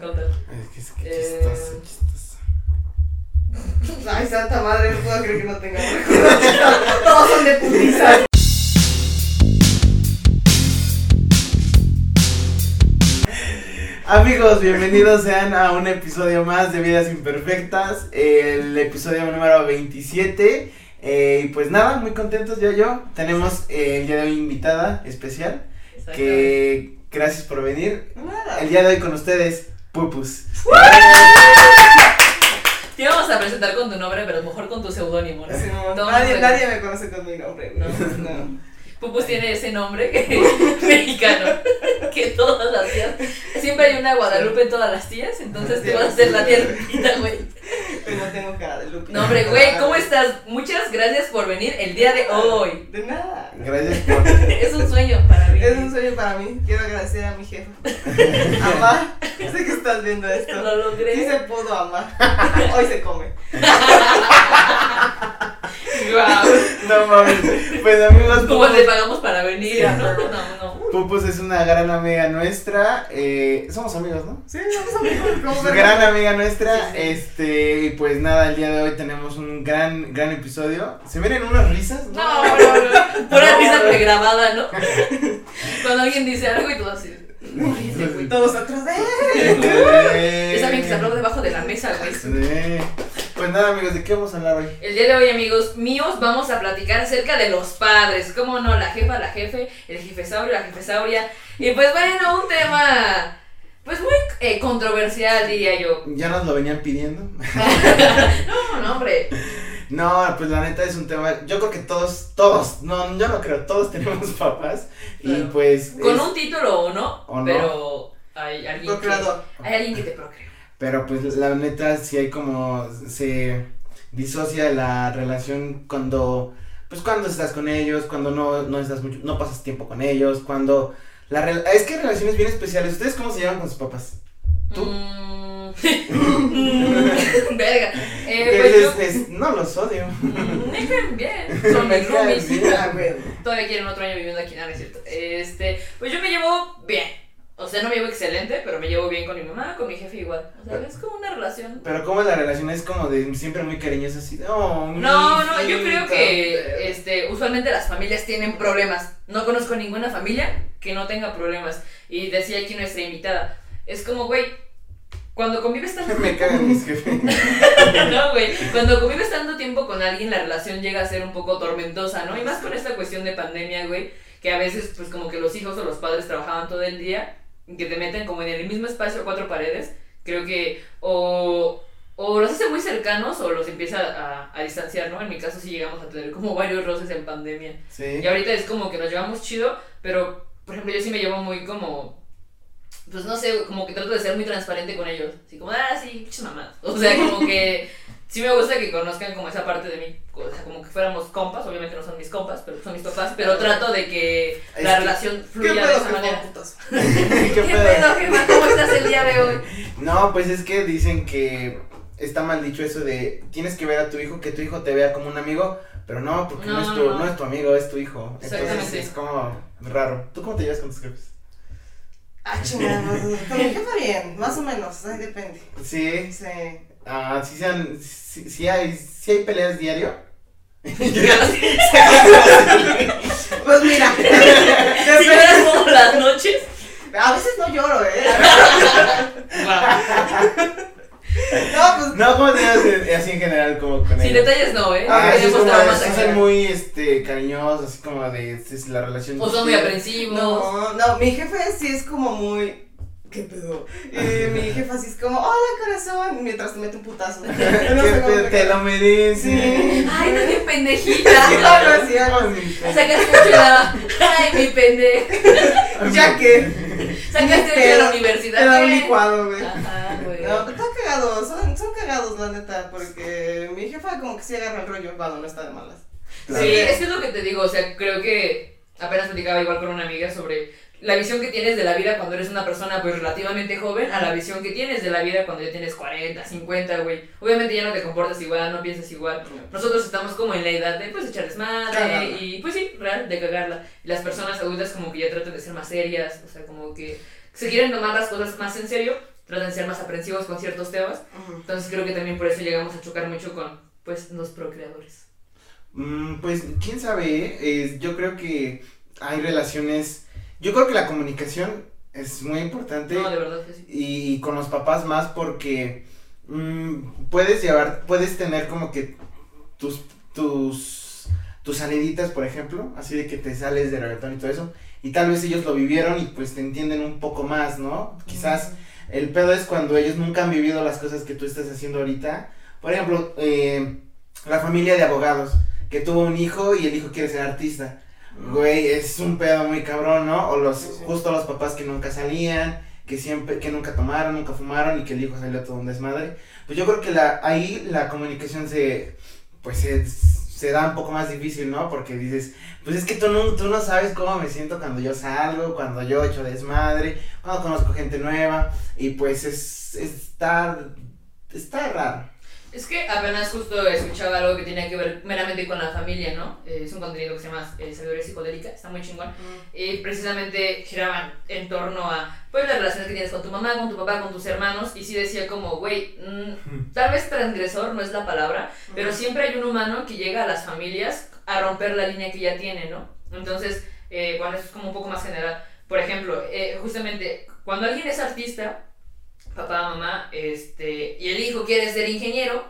contar. Es que es que Eh. chistoso, chistoso. Ay, santa madre, no puedo creer que no tenga. Todos son de putiza. Amigos, bienvenidos sean a un episodio más de Vidas Imperfectas, el episodio número 27. eh, y pues nada, muy contentos yo yo. Tenemos eh, el día de hoy invitada especial, que gracias por venir. Nada. El día de hoy con ustedes, Pupus. Te íbamos a presentar con tu nombre, pero mejor con tu seudónimo. ¿no? Sí, no, No, nadie, nadie me conoce con mi nombre. No, no. Pupus tiene ese nombre que mexicano, que todas las tías, siempre hay una Guadalupe en todas las tías, entonces te vas a ser la tía Lupita, güey. Pero no tengo cara de Lupi. No, hombre, güey, ¿cómo estás? Muchas gracias por venir el día de hoy. De nada. Gracias por. Es un sueño para mí. Es un sueño para mí. Quiero agradecer a mi jefa. Amá, sé que estás viendo esto. Lo logré. Sí se pudo, amá. Hoy se come. Guau. No mames. Pues amigos, ¿Cómo Pupus, pagamos para venir? Sí. No, no, no. Pupus es una gran amiga nuestra. eh, somos amigos, ¿no? Sí, vamos amigos. Gran amiga nuestra, Sí, sí. este, y pues nada, el día de hoy tenemos un gran, gran episodio. ¿Se vienen unas risas? No, no, no. Pura No, risa pregrabada, ¿no? Cuando alguien dice algo y tú así. Todos atrás de él. Esa amiga que se habló debajo de la mesa, güey. Pues nada, amigos, ¿de qué vamos a hablar hoy? El día de hoy, amigos míos, vamos a platicar acerca de los padres. ¿Cómo no? La jefa, la jefe, el jefesaurio, la jefesauria. Y pues bueno, un tema. Pues muy eh, controversial, diría yo. Ya nos lo venían pidiendo. No, no, hombre. No, pues la neta es un tema, yo creo que todos, todos, no, yo no creo, todos tenemos papás. Y pues. Con es- un título o no, O no. pero hay alguien. Que, hay alguien que te procrea. Pero pues la neta sí hay como se disocia la relación cuando pues cuando estás con ellos, cuando no, no estás mucho, no pasas tiempo con ellos, cuando la es que hay relaciones bien especiales. ¿Ustedes cómo se llevan con sus papás? ¿Tú? Mm. Verga. Eh, pues es- yo. es- no los odio. Me caen bien. Son mis roomies. Todavía quieren otro año viviendo aquí, nada, no es cierto. Este, pues yo me llevo bien. O sea, no me llevo excelente, pero me llevo bien con mi mamá, con mi jefe igual. O sea, es como una relación. Pero cómo es la relación es como de siempre muy cariñosa así. de, Oh, No, no, yo creo hijita". que este, usualmente las familias tienen problemas. No conozco ninguna familia que no tenga problemas. Y decía aquí nuestra invitada, es como, güey, cuando convives tanto me cagan mis jefes. no, güey. Cuando convives tanto tiempo con alguien, la relación llega a ser un poco tormentosa, ¿no? Y más con esta cuestión de pandemia, güey, que a veces, pues como que los hijos o los padres trabajaban todo el día, que te meten como en el mismo espacio cuatro paredes, creo que o, o los hace muy cercanos o los empieza a, a distanciar, ¿no? En mi caso sí llegamos a tener como varios roces en pandemia. Sí. Y ahorita es como que nos llevamos chido, pero, por ejemplo, yo sí me llevo muy como. Pues no sé, como que trato de ser muy transparente con ellos. Así como, ah, sí, pinches mamadas. O sea, como que sí me gusta que conozcan como esa parte de mí. O sea, como que fuéramos compas. Obviamente no son mis compas, pero son mis papás. Pero trato de que Es la que- relación ¿Qué fluya de esa manera. ¿Qué ¿Qué pedo? jefa? ¿Cómo estás el día de hoy? No, pues es que dicen que está mal dicho eso de tienes que ver a tu hijo, que tu hijo te vea como un amigo, pero no, porque no, No, es, tu, no. no es tu amigo, es tu hijo. Entonces es como raro. ¿Tú cómo te llevas con tus jefes? Ah, chingada. Con mi jefa bien, más o menos. Ahí depende. Sí, Sí. Ah, sí, sean, sí, sí hay, sí hay peleas diario. Pues mira. Si fueras como las noches. A veces no lloro, ¿eh? No, pues. No, ¿cómo te eh, así en general como con Sin ellos? detalles no, ¿eh? Ah, No sí, tenemos son, muy este, cariñosos, así como de es la relación. O son muy aprensivos. No, no, mi jefe sí es como muy. ¿Qué pedo? Y mi jefa sí es como, hola corazón, mientras te mete un putazo. No Que sé cómo te, lo mereces. Sí. Ay, no Sí, pendejita. algo así, algo así. Sacaste la... Ay, mi pendejo. Ya que. Sacaste de la universidad. Era un licuado, güey. Ajá, güey. No, está cagado, son, son cagados la neta, porque mi jefa como que sí agarra el rollo cuando no está de malas. Claro. Sí, es que es lo que te digo, o sea, creo que apenas platicaba igual con una amiga sobre la visión que tienes de la vida cuando eres una persona pues relativamente joven a la visión que tienes de la vida cuando ya tienes 40, 50, güey. Obviamente ya no te comportas igual, no piensas igual. Nosotros estamos como en la edad de pues echar desmadre Cagarla. y pues sí, real, de cagarla. Y las personas adultas como que ya tratan de ser más serias, o sea, como que se quieren tomar las cosas más en serio tratan de ser más aprensivos con ciertos temas. Entonces creo que también por eso llegamos a chocar mucho con, pues, los procreadores. Mm, pues, quién sabe, ¿eh? Eh, yo creo que hay relaciones, yo creo que la comunicación es muy importante. No, de verdad que sí. y con los papás más porque mm, puedes llevar, puedes tener como que tus, tus, tus saliditas, por ejemplo, así de que te sales de reggaetón y todo eso, y tal vez ellos lo vivieron y pues te entienden un poco más, ¿no? Quizás el pedo es cuando ellos nunca han vivido las cosas que tú estás haciendo ahorita. Por ejemplo, eh, la familia de abogados, que tuvo un hijo y el hijo quiere ser artista. Güey, es un pedo muy cabrón, ¿no? O los, Sí, sí. justo los papás que nunca salían, que siempre, que nunca tomaron, nunca fumaron y que el hijo salió todo un desmadre. Pues yo creo que la, ahí la comunicación se, pues se, se da un poco más difícil, ¿no? Porque dices, pues es que tú no, tú no sabes cómo me siento cuando yo salgo, cuando yo echo desmadre, cuando conozco gente nueva, y pues es, está, está raro. Es que apenas justo escuchaba algo que tenía que ver meramente con la familia, ¿no? Eh, es un contenido que se llama eh, Sabiduría Psicodélica, está muy chingón. Y precisamente giraban en torno a, pues, las relaciones que tienes con tu mamá, con tu papá, con tus hermanos. Y sí decía como, güey, mm, tal vez transgresor no es la palabra, pero siempre hay un humano que llega a las familias a romper la línea que ya tiene, ¿no? Entonces, eh, bueno, eso es como un poco más general. Por ejemplo, eh, justamente, cuando alguien es artista, papá, mamá, este, y el hijo quiere ser ingeniero,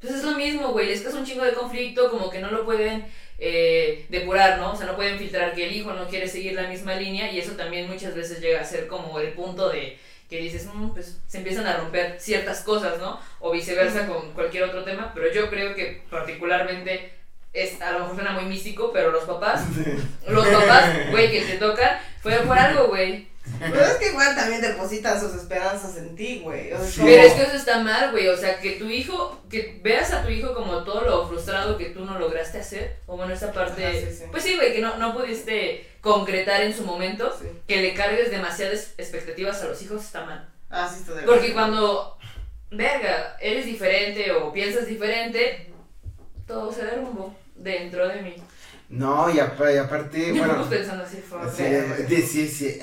pues es lo mismo, güey, les causa un chingo de conflicto, como que no lo pueden eh, depurar, ¿no? O sea, no pueden filtrar que el hijo no quiere seguir la misma línea y eso también muchas veces llega a ser como el punto de que dices, "Mm, pues se empiezan a romper ciertas cosas, ¿no? O viceversa con cualquier otro tema, pero yo creo que particularmente es, a lo mejor suena muy místico, pero los papás, los papás, güey, que te tocan, fue por algo, güey. Pero es que igual también depositan sus esperanzas en ti, güey. O sea, Sí. como- Pero es que eso está mal, güey. O sea, que tu hijo, que veas a tu hijo como todo lo frustrado que tú no lograste hacer. O bueno, esa parte. Ajá, sí, sí. Pues sí, güey, que no, no pudiste concretar en su momento. Sí. Que le cargues demasiadas expectativas a los hijos está mal. Ah, sí, está de Porque cuando, verga, eres diferente o piensas diferente, todo se derrumbó dentro de mí. No, y, apa- y aparte, bueno, no pensando así, fuck. sí, sí, sí, sí,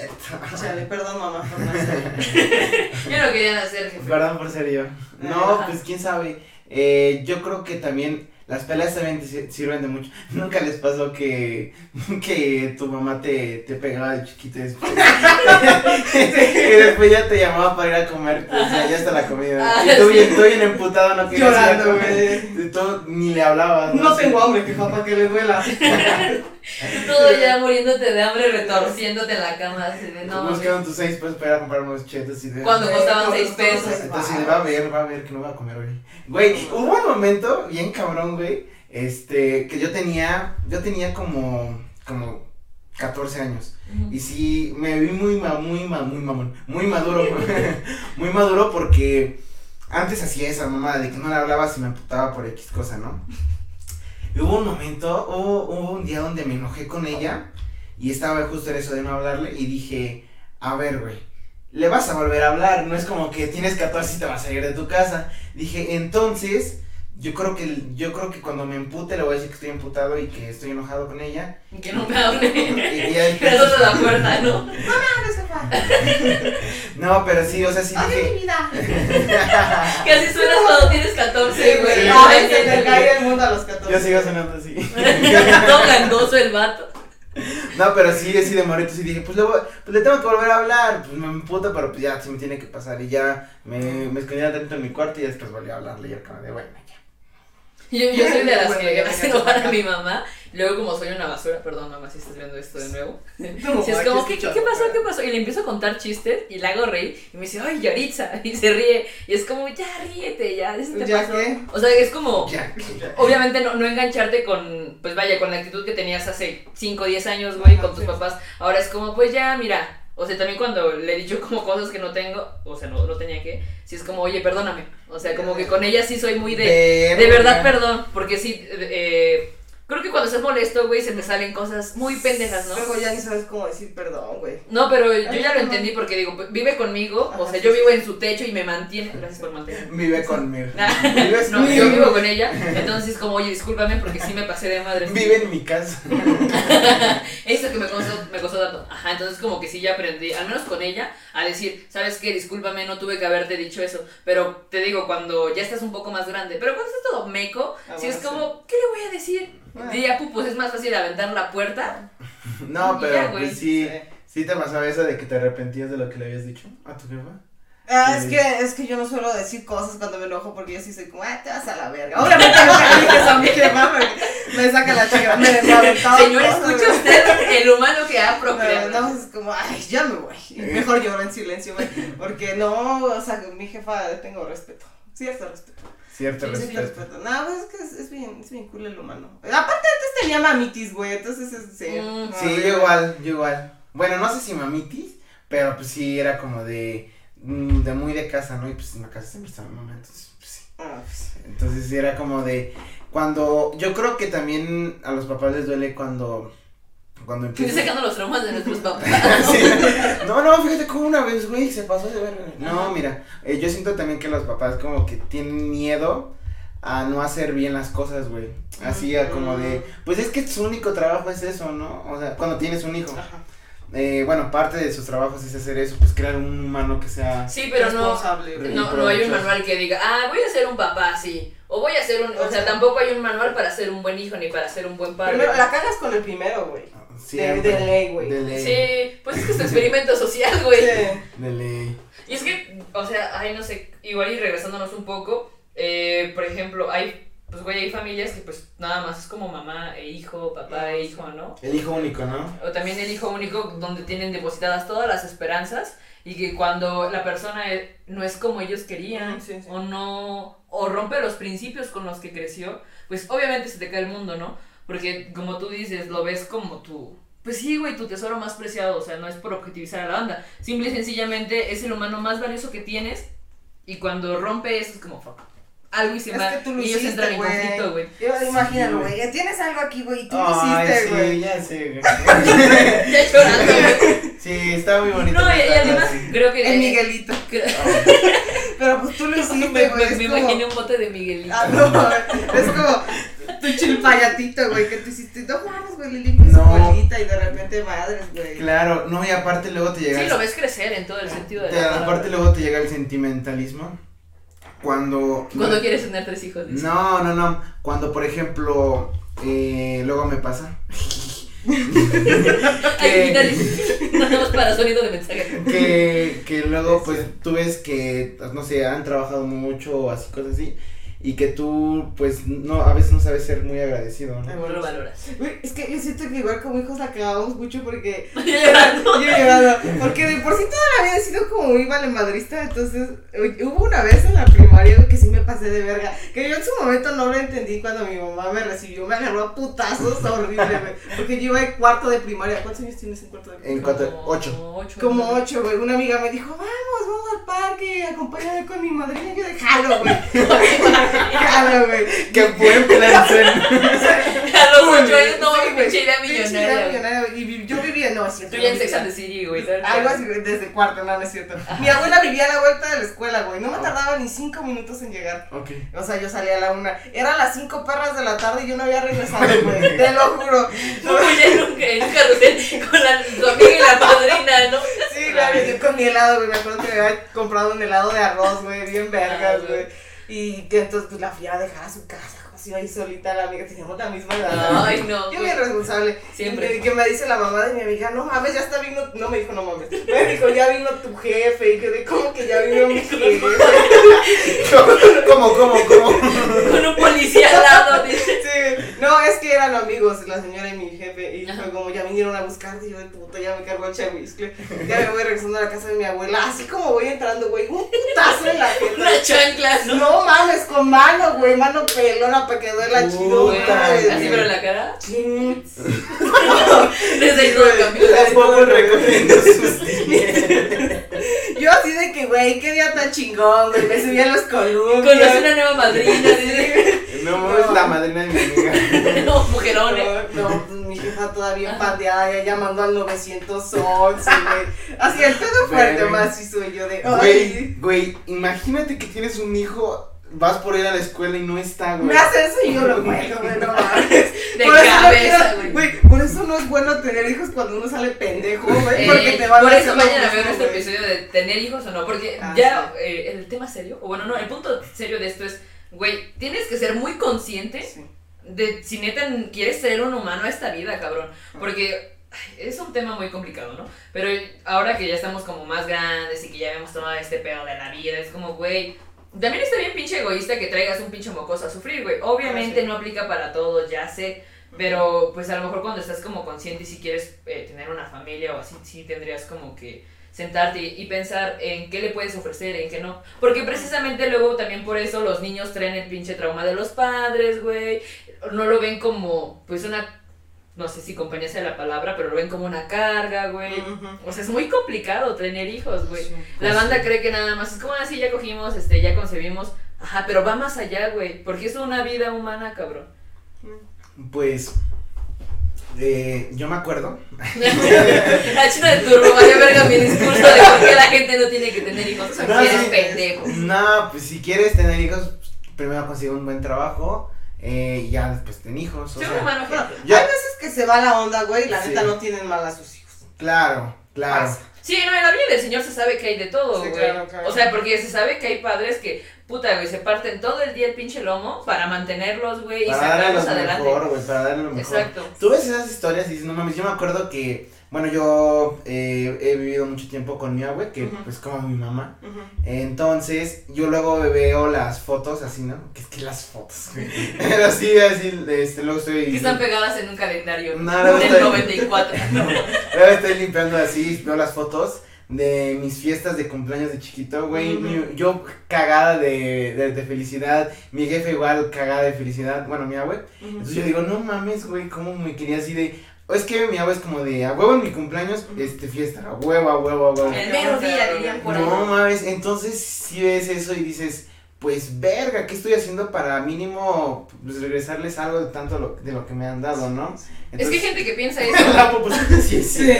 Chale, perdón, mamá, por no hacer. Yo no quería nacer, jefe. Perdón por ser yo. No, pues quién sabe. Eh, yo creo que también las peleas también te sirven de mucho. Nunca les pasó que, que tu mamá te, te pegaba de chiquito y después, y después ya te llamaba para ir a comer. O sea, ya está la comida. Ah, y tú sí. bien, tú bien emputado, no querías ir a comer. Tú ni le hablabas. No sé. tengo hambre, que papá, que le duela. Todo ya muriéndote de hambre, retorciéndote en la cama. Así de, no, Nos quedan tus seis pesos para ir a comprar unos chetos y de... Cuando Sí, costaban cuando 6 costaban pesos. seis. Entonces va a ver, va a ver que no va a comer hoy. Güey, hubo un momento bien cabrón, güey, este, que yo tenía, yo tenía como, como 14 años. Y sí, me vi muy, ma- muy, ma- muy mamón, muy maduro, muy maduro porque antes hacía esa mamada de que no le hablaba si me emputaba por X cosa, ¿no? Hubo un momento, hubo, hubo un día donde me enojé con ella y estaba justo en eso de no hablarle y dije, a ver, güey, le vas a volver a hablar, no es como que tienes 14 y te vas a ir de tu casa. Dije, entonces, yo creo que, yo creo que cuando me empute le voy a decir que estoy emputado y que estoy enojado con ella. Que no me hable. Y, y ahí- Que no la puerta, ¿no? Jefa. no, pero sí, o sea, sí Oye, dije, mi vida. Que así suenas cuando tienes 14, Sí, güey. No, Ay, se te cae el mundo a los 14. yo sigo sonando así. Todo gangoso el vato. No, pero sí, sí de morito, sí dije, pues le, voy- pues le tengo que volver a hablar, pues me emputa, pero pues ya, sí me tiene que pasar. Y ya me, me escondía dentro de mi cuarto y después volví a hablarle y acá de bueno. Yo, yo soy de las que hace enojar a mi mamá. Luego, como soy una basura, perdón, mamá, si estás viendo esto de nuevo. No, Si es como, ¿qué, qué, pasó? ¿Qué pasó? Y le empiezo a contar chistes y la hago reír. Y me dice, ¡ay, Yaritza! Y se ríe. Y es como, ya ríete, ya. ¿eso te ¿Ya pasó?". qué? O sea, es como. Ya, Obviamente no, no engancharte con, pues vaya, con la actitud que tenías hace 5 o 10 años, güey, con tus papás. Ahora es como, pues ya, mira. O sea, también cuando le he dicho como cosas que no tengo, o sea, no, no tenía que, si es como, oye, perdóname. O sea, como que con ella sí soy muy de, de verdad, perdón, porque sí, eh, Creo que cuando estás molesto, güey, se te salen cosas muy pendejas, ¿no? Luego ya ni sabes cómo decir perdón, güey. No, pero yo Ay, ya lo no. entendí porque digo, pues, vive conmigo, o sea, sí, yo sí. vivo en su techo y me mantiene. Gracias por mantenerme. Vive conmigo. Ah, Vives No, yo vivo con ella, entonces como, oye, discúlpame porque sí me pasé de madre. Vive en mi casa. Eso que me costó, me costó tanto. Ajá, entonces como que sí ya aprendí, al menos con ella, a decir, ¿sabes qué? Discúlpame, no tuve que haberte dicho eso. Pero te digo, cuando ya estás un poco más grande, pero cuando estás todo meco, Ah, si es como, ¿qué le voy a decir? Diría, "Pu, pues es más fácil aventar la puerta. No, pero ya, pues sí, Sí. sí te pasaba eso de que te arrepentías de lo que le habías dicho a tu jefa. Ah, es que, es que yo no suelo decir cosas cuando me enojo porque yo sí soy como, ah, te vas a la verga. Obviamente le dije eso a mi jefa porque me saca la chica, me, me aventaba Señor, escucha usted el humano que ha procreado. no, es como, ay, ya me voy. Y mejor lloro en silencio, güey. Porque no, o sea, mi jefa le tengo respeto. Cierto respeto. Cierto Sí, sí, respeto. No, pues es que es, es bien, es bien cool el humano. Aparte antes tenía mamitis, güey, entonces es, sí. Mm. Sí, güey. yo igual, yo igual. Bueno, no sé si mamitis, pero pues sí era como de, mm, de muy de casa, ¿no? Y pues en la casa siempre estaba mi mamá, entonces pues sí. Ah, pues, Entonces sí era como de, cuando, yo creo que también a los papás les duele cuando, cuando sacando los traumas de nuestros papás. Sí. No, no, fíjate cómo una vez, güey, se pasó de ver. No, mira, eh, yo siento también que los papás como que tienen miedo a no hacer bien las cosas, güey. Así a como de, pues es que su único trabajo es eso, ¿no? O sea, cuando tienes un hijo. Ajá. Eh, bueno, parte de sus trabajos es hacer eso, pues crear un humano que sea... Sí, pero no, no, no hay un manual que diga, ah, voy a ser un papá, sí. O voy a ser un. O sea, tampoco hay un manual para ser un buen hijo ni para ser un buen padre. Primero, la cagas con el primero, güey. De, siempre. de ley, güey. De ley. Sí, pues es que es tu experimento social, güey. Sí. De ley. Y es que, o sea, ay, no sé, igual y regresándonos un poco, eh, por ejemplo, hay, pues, güey, hay familias que, pues, nada más es como mamá e hijo, papá e hijo, ¿no? El hijo único, ¿no? O también el hijo único, donde tienen depositadas todas las esperanzas y que cuando la persona eh, no es como ellos querían Ujú, sí, sí. o no, o rompe los principios con los que creció, pues obviamente se te cae el mundo, ¿no? Porque como tú dices, lo ves como tu... Pues sí, güey, tu tesoro más preciado, o sea, no es por objetivizar a la banda, simple y sencillamente es el humano más valioso que tienes y cuando rompe eso es como, fuck, algo hice Es mal que tú lo y ellos entran en conflicto, güey. Yo, imagínalo, güey. Tienes algo aquí, güey, y tú lo hiciste, sí, güey. ya sé, güey. Ya llorando, güey. Sí, está muy bonito. No, y, y además así. creo que... El Miguelito. que- Pero pues tú lo hiciste, me, güey. me, es me como- imaginé un bote de Miguelito. Ah, no, es como tu chilpayatito, güey, que tú hiciste. No mames, güey, le limpias No. su bolita y de repente madres, güey. Claro, no, y aparte luego te llega... Sí, el- lo ves crecer en todo el sentido de te- la palabra. aparte luego te llega el sentimentalismo. Cuando... Cuando quieres tener tres hijos. dice. No, no, no. Cuando, por ejemplo, eh, luego me pasa. Más para sonido de mensaje. que, que luego, pues, tú ves que, no sé, han trabajado mucho o así, cosas así. Y que tú, pues, no, a veces no sabes ser muy agradecido, ¿no? No lo valoras. Es que yo siento que igual como hijos la cagamos mucho porque Yo llorando. porque de por sí toda la vida he sido como muy valemadrista, entonces hubo una vez en la primaria que sí me pasé de verga, que yo en su momento no lo entendí cuando mi mamá me recibió, me agarró a putazos horrible, güey, porque yo iba en cuarto de primaria, ¿cuántos años tienes en cuarto de primaria? En Como ocho. ocho. Como ocho, güey, una amiga me dijo, vamos, vamos al parque, acompáñame con mi madrina, yo de jalo, güey, jalo, güey. Que buen plan. A los ocho años no, mi güey. pinche idea millonaria. Y yo vivía, no, es cierto. Tú ya en Sex and the City, güey. Algo así, desde cuarto, no, no es cierto. Mi abuela vivía a la vuelta de la escuela, güey. No me tardaba ni cinco minutos en llegar. Ok. O sea, yo salía a la una. Eran las cinco perras de la tarde y yo no había regresado, güey. Te lo juro. No, güey, en un, en un carrusel con la, tu amiga y la madrina, ¿no? Sí, güey, yo con mi helado, güey. Me acuerdo que me había comprado un helado de arroz, güey, bien vergas, Ah, güey. Y que entonces, pues la fui a dejar a su casa, así ahí solita, la amiga. Teníamos la misma edad. Ay, no. Yo güey. bien responsable. Siempre. Y que me dice la mamá de mi amiga, no mames, ya está vino. No me dijo, no mames. Me dijo, ya vino tu jefe. Y yo de, ¿cómo que ya vino mi jefe? ¿Cómo, cómo, cómo? Con un policía al lado, dice. Sí, no, es que eran amigos, la señora y mi jefe. Y fue como, ya vinieron a buscarte. Y yo de puta, ya me cargó el chaviscle. Ya me voy regresando a la casa de mi abuela. Así como voy entrando, güey, un putazo en la jeta. Una chancla, ¿no? No mames, con mano, güey, mano pelona para que duela chido. Güey. Así, pero en la cara. Sí. Desde todo cambió. Tampoco recomiendo sus días. Yo así de que, güey, qué día tan chingón, güey. Me subí a los columpios. Conocí una nueva madrina, dice. No, es la madrina de mi amiga. no, mujerón, ¿eh? No, no, pues, mi jefa todavía pandeada, ya llamando al 911, güey. Así, el pedo fuerte más hizo yo de, Güey, güey, imagínate que tienes un hijo, vas por ir a la escuela y no está, güey. Me hace eso y yo lo cuelgo, güey, no mames. De Por eso no cabeza, quiero- güey. Por eso no es bueno tener hijos cuando uno sale pendejo, güey. Eh, Porque te van por a eso vayan a ver nuestro güey. episodio de tener hijos o no, porque Ah, ya eh, el tema serio, o bueno, no, el punto serio de esto es, güey, tienes que ser muy consciente Sí. de si neta quieres ser un humano a esta vida, cabrón. Porque ay, es un tema muy complicado, ¿no? Pero ahora que ya estamos como más grandes y que ya hemos tomado este pedo de la vida, es como, güey. También está bien pinche egoísta que traigas un pinche mocoso a sufrir, güey. Obviamente Ah, sí. no aplica para todos, ya sé. Pero pues a lo mejor cuando estás como consciente y si quieres eh, tener una familia o así, sí tendrías como que sentarte y, y pensar en qué le puedes ofrecer, en qué no. Porque precisamente luego también por eso los niños traen el pinche trauma de los padres, güey. No lo ven como pues una, no sé si compañía sea la palabra, pero lo ven como una carga, güey. O sea, es muy complicado tener hijos, güey. Sí. La Pues banda sí. cree que nada más es como así, ya cogimos, este, ya concebimos. Ajá, pero va más allá, güey. Porque es una vida humana, cabrón. Pues, eh, yo me acuerdo. La china de turbo, vaya verga mi discurso de por qué la gente no tiene que tener hijos. O sea, No, eres pendejo. No, pues si quieres tener hijos, primero consigue un buen trabajo eh, y ya después ten hijos. O Soy un sea, gente. Ya- Hay veces que se va la onda, güey, y la Sí. neta no tienen mal a sus hijos. claro, claro. Pasa. Sí, no, en la vida del señor se sabe que hay de todo, Sí, güey. claro, claro. O sea, porque se sabe que hay padres que, puta, güey, se parten todo el día el pinche lomo para mantenerlos, güey, y Para darle sacarlos lo adelante. mejor, güey, para darle lo mejor. Exacto. Tú ves esas historias y dices, no mames, yo me acuerdo que, bueno, yo eh, he vivido mucho tiempo con mi abue, que Ujú. pues como mi mamá. Entonces, yo luego veo las fotos así, ¿no? Que es que las fotos, güey. Pero así, así, este, luego estoy... Que están pegadas en un calendario No, no, del no. 94. Luego estoy limpiando así, veo las fotos de mis fiestas de cumpleaños de chiquito, güey. Yo cagada de, de, de felicidad, mi jefe igual cagada de felicidad, bueno, mi abue. Entonces yo digo, no mames, güey, cómo me quería así de... Es que mi abue es como de, a huevo en mi cumpleaños, este, fiesta, a huevo, a huevo, a huevo. El mero día, dirían por ahí. No mames, entonces si ves eso y dices, pues verga, ¿qué estoy haciendo para mínimo pues, regresarles algo de tanto lo, de lo que me han dado, no? Es que hay gente que piensa eso. La sí es Sí.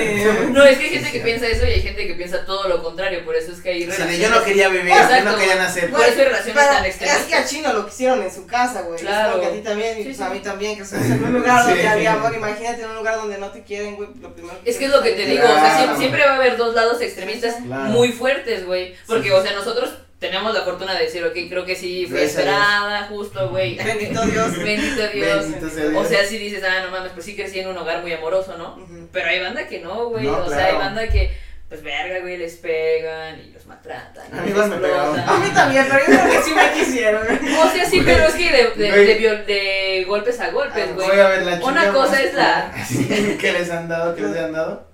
No, es que hay gente Sí, que es piensa eso y hay gente que piensa todo lo contrario, por eso es que hay relaciones. yo no quería vivir, yo no quería nacer. Por eso hay relaciones Pero tan extremas. Es que a Chino lo quisieron en su casa, güey. Claro. Porque a ti también, y Sí, pues sí. a mí también, que en un lugar donde Sí. había amor. Imagínate en un lugar donde no te quieren, güey. Lo primero Es que es lo que te digo, o sea, siempre, siempre va a haber dos lados extremistas Claro. muy fuertes, güey. Porque, Sí. o sea, nosotros tenemos la fortuna de decir, ok, creo que sí, fue Gracias esperada, justo, güey. Bendito Dios. Bendito Dios. Bendito sea Dios. O sea, si dices, ah, no mames, pues sí crecí en un hogar muy amoroso, ¿no? Pero hay banda que no, güey. No, o sea, hay banda que, pues verga, güey, les pegan y los maltratan. A mí me pegaron. A mí también, pero yo creo que sí me quisieron. O sea, sí, pero es que de, de, de viol- de golpes a golpes, Ah, güey. Voy a ver la Una cosa es la-. ¿Qué les han dado? ¿Qué les han dado?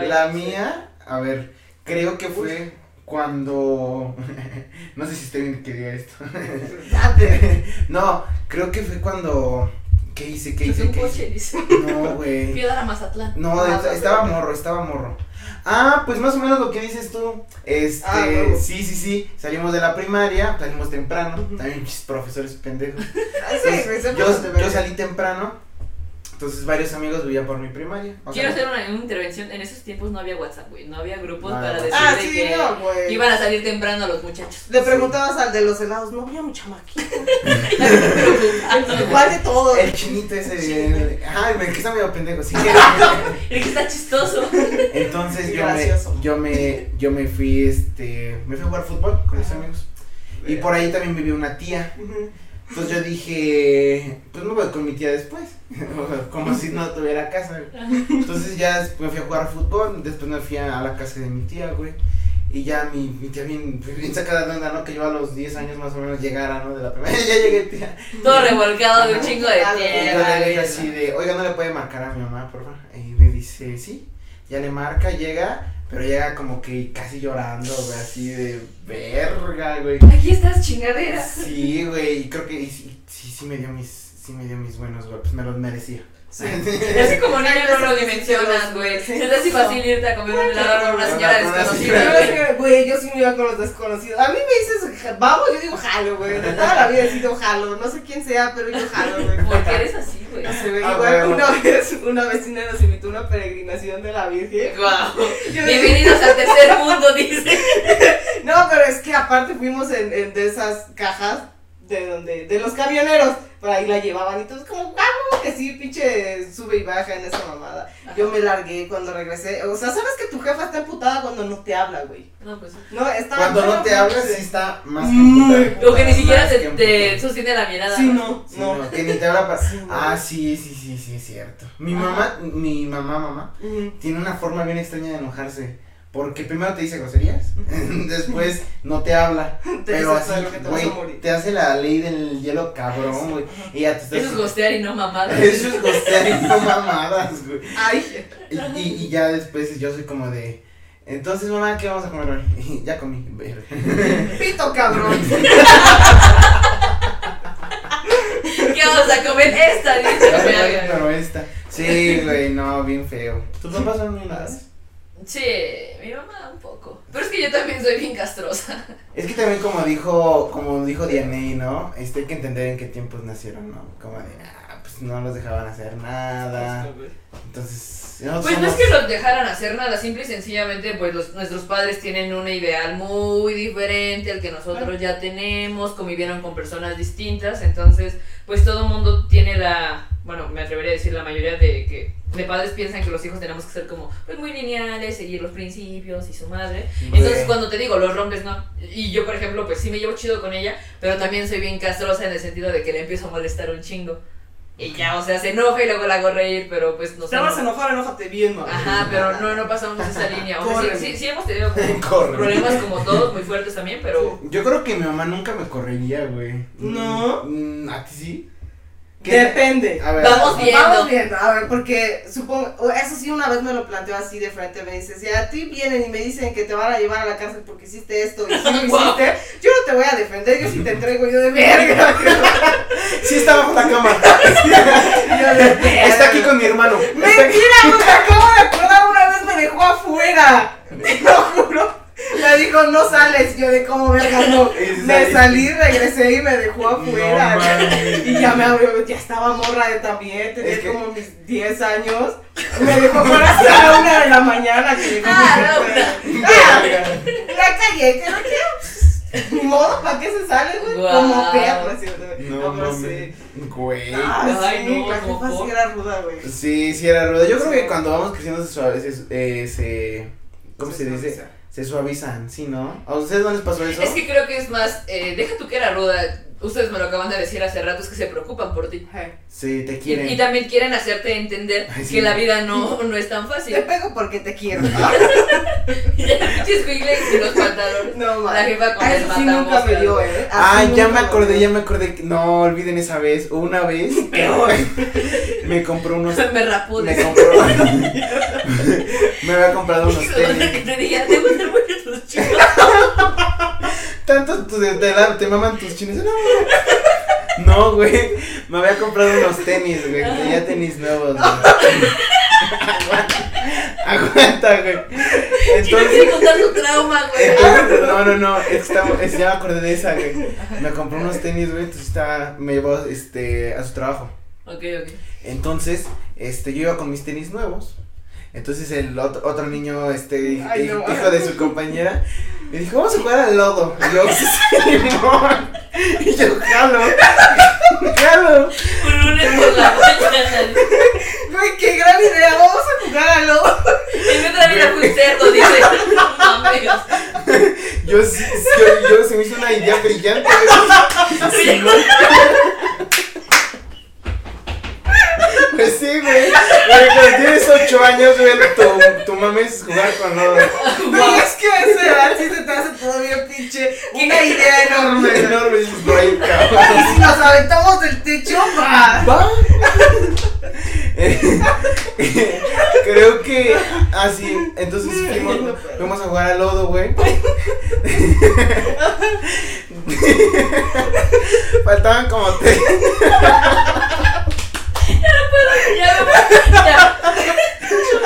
Ay, La mía, a ver, creo que fue cuando. no sé si estoy bien que diga esto. No, creo que fue cuando. ¿Qué hice? ¿Qué hice? ¿Qué hice? No, güey. Fui a dar a Mazatlán. No, Ah, estaba morro, estaba morro. Ah, pues más o menos lo que dices tú. Este, Ah, sí, sí, sí. Salimos de la primaria, salimos temprano. También muchos profesores pendejos. Se yo, salí temprano. Entonces varios amigos vivían por mi primaria. O Quiero sea, hacer una, una intervención. En esos tiempos no había WhatsApp, güey. No había grupos No, para no. decir Ah, sí, que no, güey. iban a salir temprano los muchachos. Le preguntabas al de los helados, no había un chamaquito. ¿Cuál de todos? El chinito ese. el- Ay, me que está medio pendejo. Sí, El que está chistoso. Entonces yo me, yo me, yo me fui, este, me fui a jugar fútbol con mis amigos. Y por ahí también vivía una tía. Ujú. Entonces yo dije, pues me voy con mi tía después. Como si no tuviera casa. güey. Entonces ya después me fui a jugar fútbol, después me fui a, a la casa de mi tía, güey. Y ya mi, mi tía bien, bien sacada de onda, ¿no? Que yo a los 10 años más o menos llegara, ¿no? De la primera. ya llegué, tía. Todo revolcado de un chingo de Ah, Y yo tierra. le así de, oiga, no le puede marcar a mi mamá, por favor. Y me dice, sí. Ya le marca, llega, pero llega como que casi llorando, güey, así de verga, güey. Aquí estás, chingadera. Sí, güey, y creo que y sí, sí, sí me dio mis, sí me dio mis buenos golpes, me los merecía. Sí. Es que como niño no lo dimensionas, güey. Sí. Se te hace fácil irte a comer un helado con una señora desconocida, es güey. yo sí me iba con los desconocidos. A mí me dices, vamos, yo digo jalo, güey. De toda la vida he sido jalo. No sé quién sea, pero yo jalo, güey. Porque eres así, güey. Se ve Ah, igual una vez una vecina nos invitó a una peregrinación de la Virgen. Guau. Yo Bienvenidos al tercer mundo, dice. No, pero es que aparte fuimos en, en de esas cajas de donde, de los camioneros, por ahí la llevaban y todo, como, vamos, que sí, pinche sube y baja en esa mamada. Yo me largué cuando regresé, o sea, ¿sabes que tu jefa está emputada cuando no te habla, güey? No, pues. No, está Cuando no te pero, hablas, sí. está más que Muy emputada. O que ni siquiera te, te sostiene la mirada. Sí, no, Sí, no. no, que ni te habla para. Ah, sí, sí, sí, sí, es cierto. Mi Ajá. mamá, mi mamá, mamá, Mm. tiene una forma bien extraña de enojarse. Porque primero te dice groserías, después no te habla, Te pero así, "Pero que te güey, morir". te hace la ley del hielo cabrón, güey, y ya te estás... Eso es gostear y no mamadas. Eso es gostear y no mamadas, güey. Ay, Y, y, y ya después yo soy como de, entonces mamá, ¿qué vamos a comer hoy? Y ya comí, pito cabrón. ¿Qué vamos a comer? Esta, dice. Pero esta, sí, güey, no, bien feo. ¿Tus papás son muy? Sí, mi mamá un poco. Pero es que yo también soy bien castrosa. Es que también como dijo, como dijo Dianey, ¿no? Este hay que entender en qué tiempos nacieron, ¿no? Como de, ah, pues no los dejaban hacer nada. Entonces, no Pues no es que los dejaran hacer nada, simple y sencillamente, pues los, nuestros padres tienen un ideal muy diferente al que nosotros ya tenemos, convivieron con personas distintas, entonces, pues todo mundo tiene la, bueno, me atrevería a decir la mayoría de que de padres piensan que los hijos tenemos que ser como, pues muy lineales, seguir los principios y su madre. Entonces, cuando te digo, los rompes no. Y yo, por ejemplo, pues sí me llevo chido con ella, pero también soy bien castrosa en el sentido de que le empiezo a molestar un chingo. Y ya, o sea, se enoja y luego la hago reír, pero pues no sé. Te vas a no- enojar, enójate bien, man. Ajá, pero no, no pasamos esa línea. O sea, sí, sí, sí hemos tenido como problemas como todos, muy fuertes también, pero... Yo creo que mi mamá nunca me correría, güey. No. Mm, ¿A ti sí? ¿Qué? Depende. A ver. Vamos viendo. Vamos viendo, a ver, porque supongo, eso sí una vez me lo planteó así de frente, me dice, si a ti vienen y me dicen que te van a llevar a la cárcel porque hiciste esto y si lo hiciste, yo no te voy a defender, yo sí te entrego yo de verga. Sí, está bajo la cama. Yo de verga. Está aquí con mi hermano. Mentira, me acabo de acordar, una vez me dejó afuera, te lo juro. Me dijo, no sales, yo de cómo verga, no. Me salí, regresé y me dejó afuera. No y ya me abrió, ya estaba morra de también, tenía Es que- como mis 10 años. Me dejó afuera hasta la una de la mañana. Que dijo, Ah, "Ah, ah, la calle, que no quiero. Ni modo, ¿para qué se sale, güey? Guau. Como perro, así, No, no, sí. Güey. Ah, Ay, sí, no, la no, jefa por. sí era ruda, güey. Sí, sí era ruda. Yo creo que cuando vamos creciendo se suave, eh, se ¿cómo se, dice? Se suavizan, ¿sí, no? ¿A ustedes no les pasó eso? Es que creo que es más, eh, deja tú que era ruda, ustedes me lo acaban de decir hace rato, es que se preocupan por ti. Ay, Sí, te quieren. y también quieren hacerte entender Ay, sí. que la vida no, no es tan Te fácil. pego porque te quiero. Cuigles y los pantalones. No, man. La jefa con Ah, el sí nunca me dio, eh. Ah, ya me acordé, ya me acordé. que- No olviden esa vez. Una vez. me compró unos. Me rapó Me compró. me había comprado unos que tenis. te diga, te gustan mucho tus chicos. Tanto tu- te, te, te maman tus chinos. No, no, güey. Me había comprado unos tenis, güey. Ya tenis nuevos, güey. Aguanta, aguanta, güey. Entonces. quiere contar su trauma, güey. Entonces, no, no, no, es que estaba- es- ya me acordé de esa, güey. Me compró unos tenis, güey, entonces estaba, me llevó, este, a su trabajo. Ok, ok. Entonces, este, yo iba con mis tenis nuevos. Entonces el otro, otro niño, este, Ay, hijo no. de su compañera, me dijo, vamos a jugar al lodo. Y yo, Simón. Y yo, jalo, jalo. Un lunes por la mañana. Güey, qué gran idea. Vamos a jugar a lobo. Y me trae vida fue un cerdo, dice. No mames. Yo, sí- yo, yo, se me hizo una idea brillante, güey. Pues sí, güey. Güey, Cuando tienes 8 años, güey, tu, tu mame es jugar con lodo. Güey, es que a esa edad sí se te hace todavía pinche. Una idea enorme. Enorme, dices, güey, cabrón. Y si nos aventamos del techo, va. Va. Creo que así, entonces fuimos, fuimos a jugar al lodo, güey. Faltaban como tres ya, ya.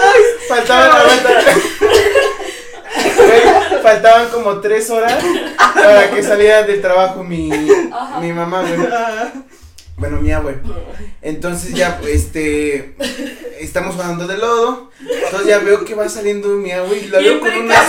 Ay, faltaban, faltaban como tres horas para que saliera del trabajo mi, mi mamá, güey. Bueno, mi abue. Entonces ya, este, estamos jugando de lodo. Entonces ya veo que va saliendo mi abue y la veo con una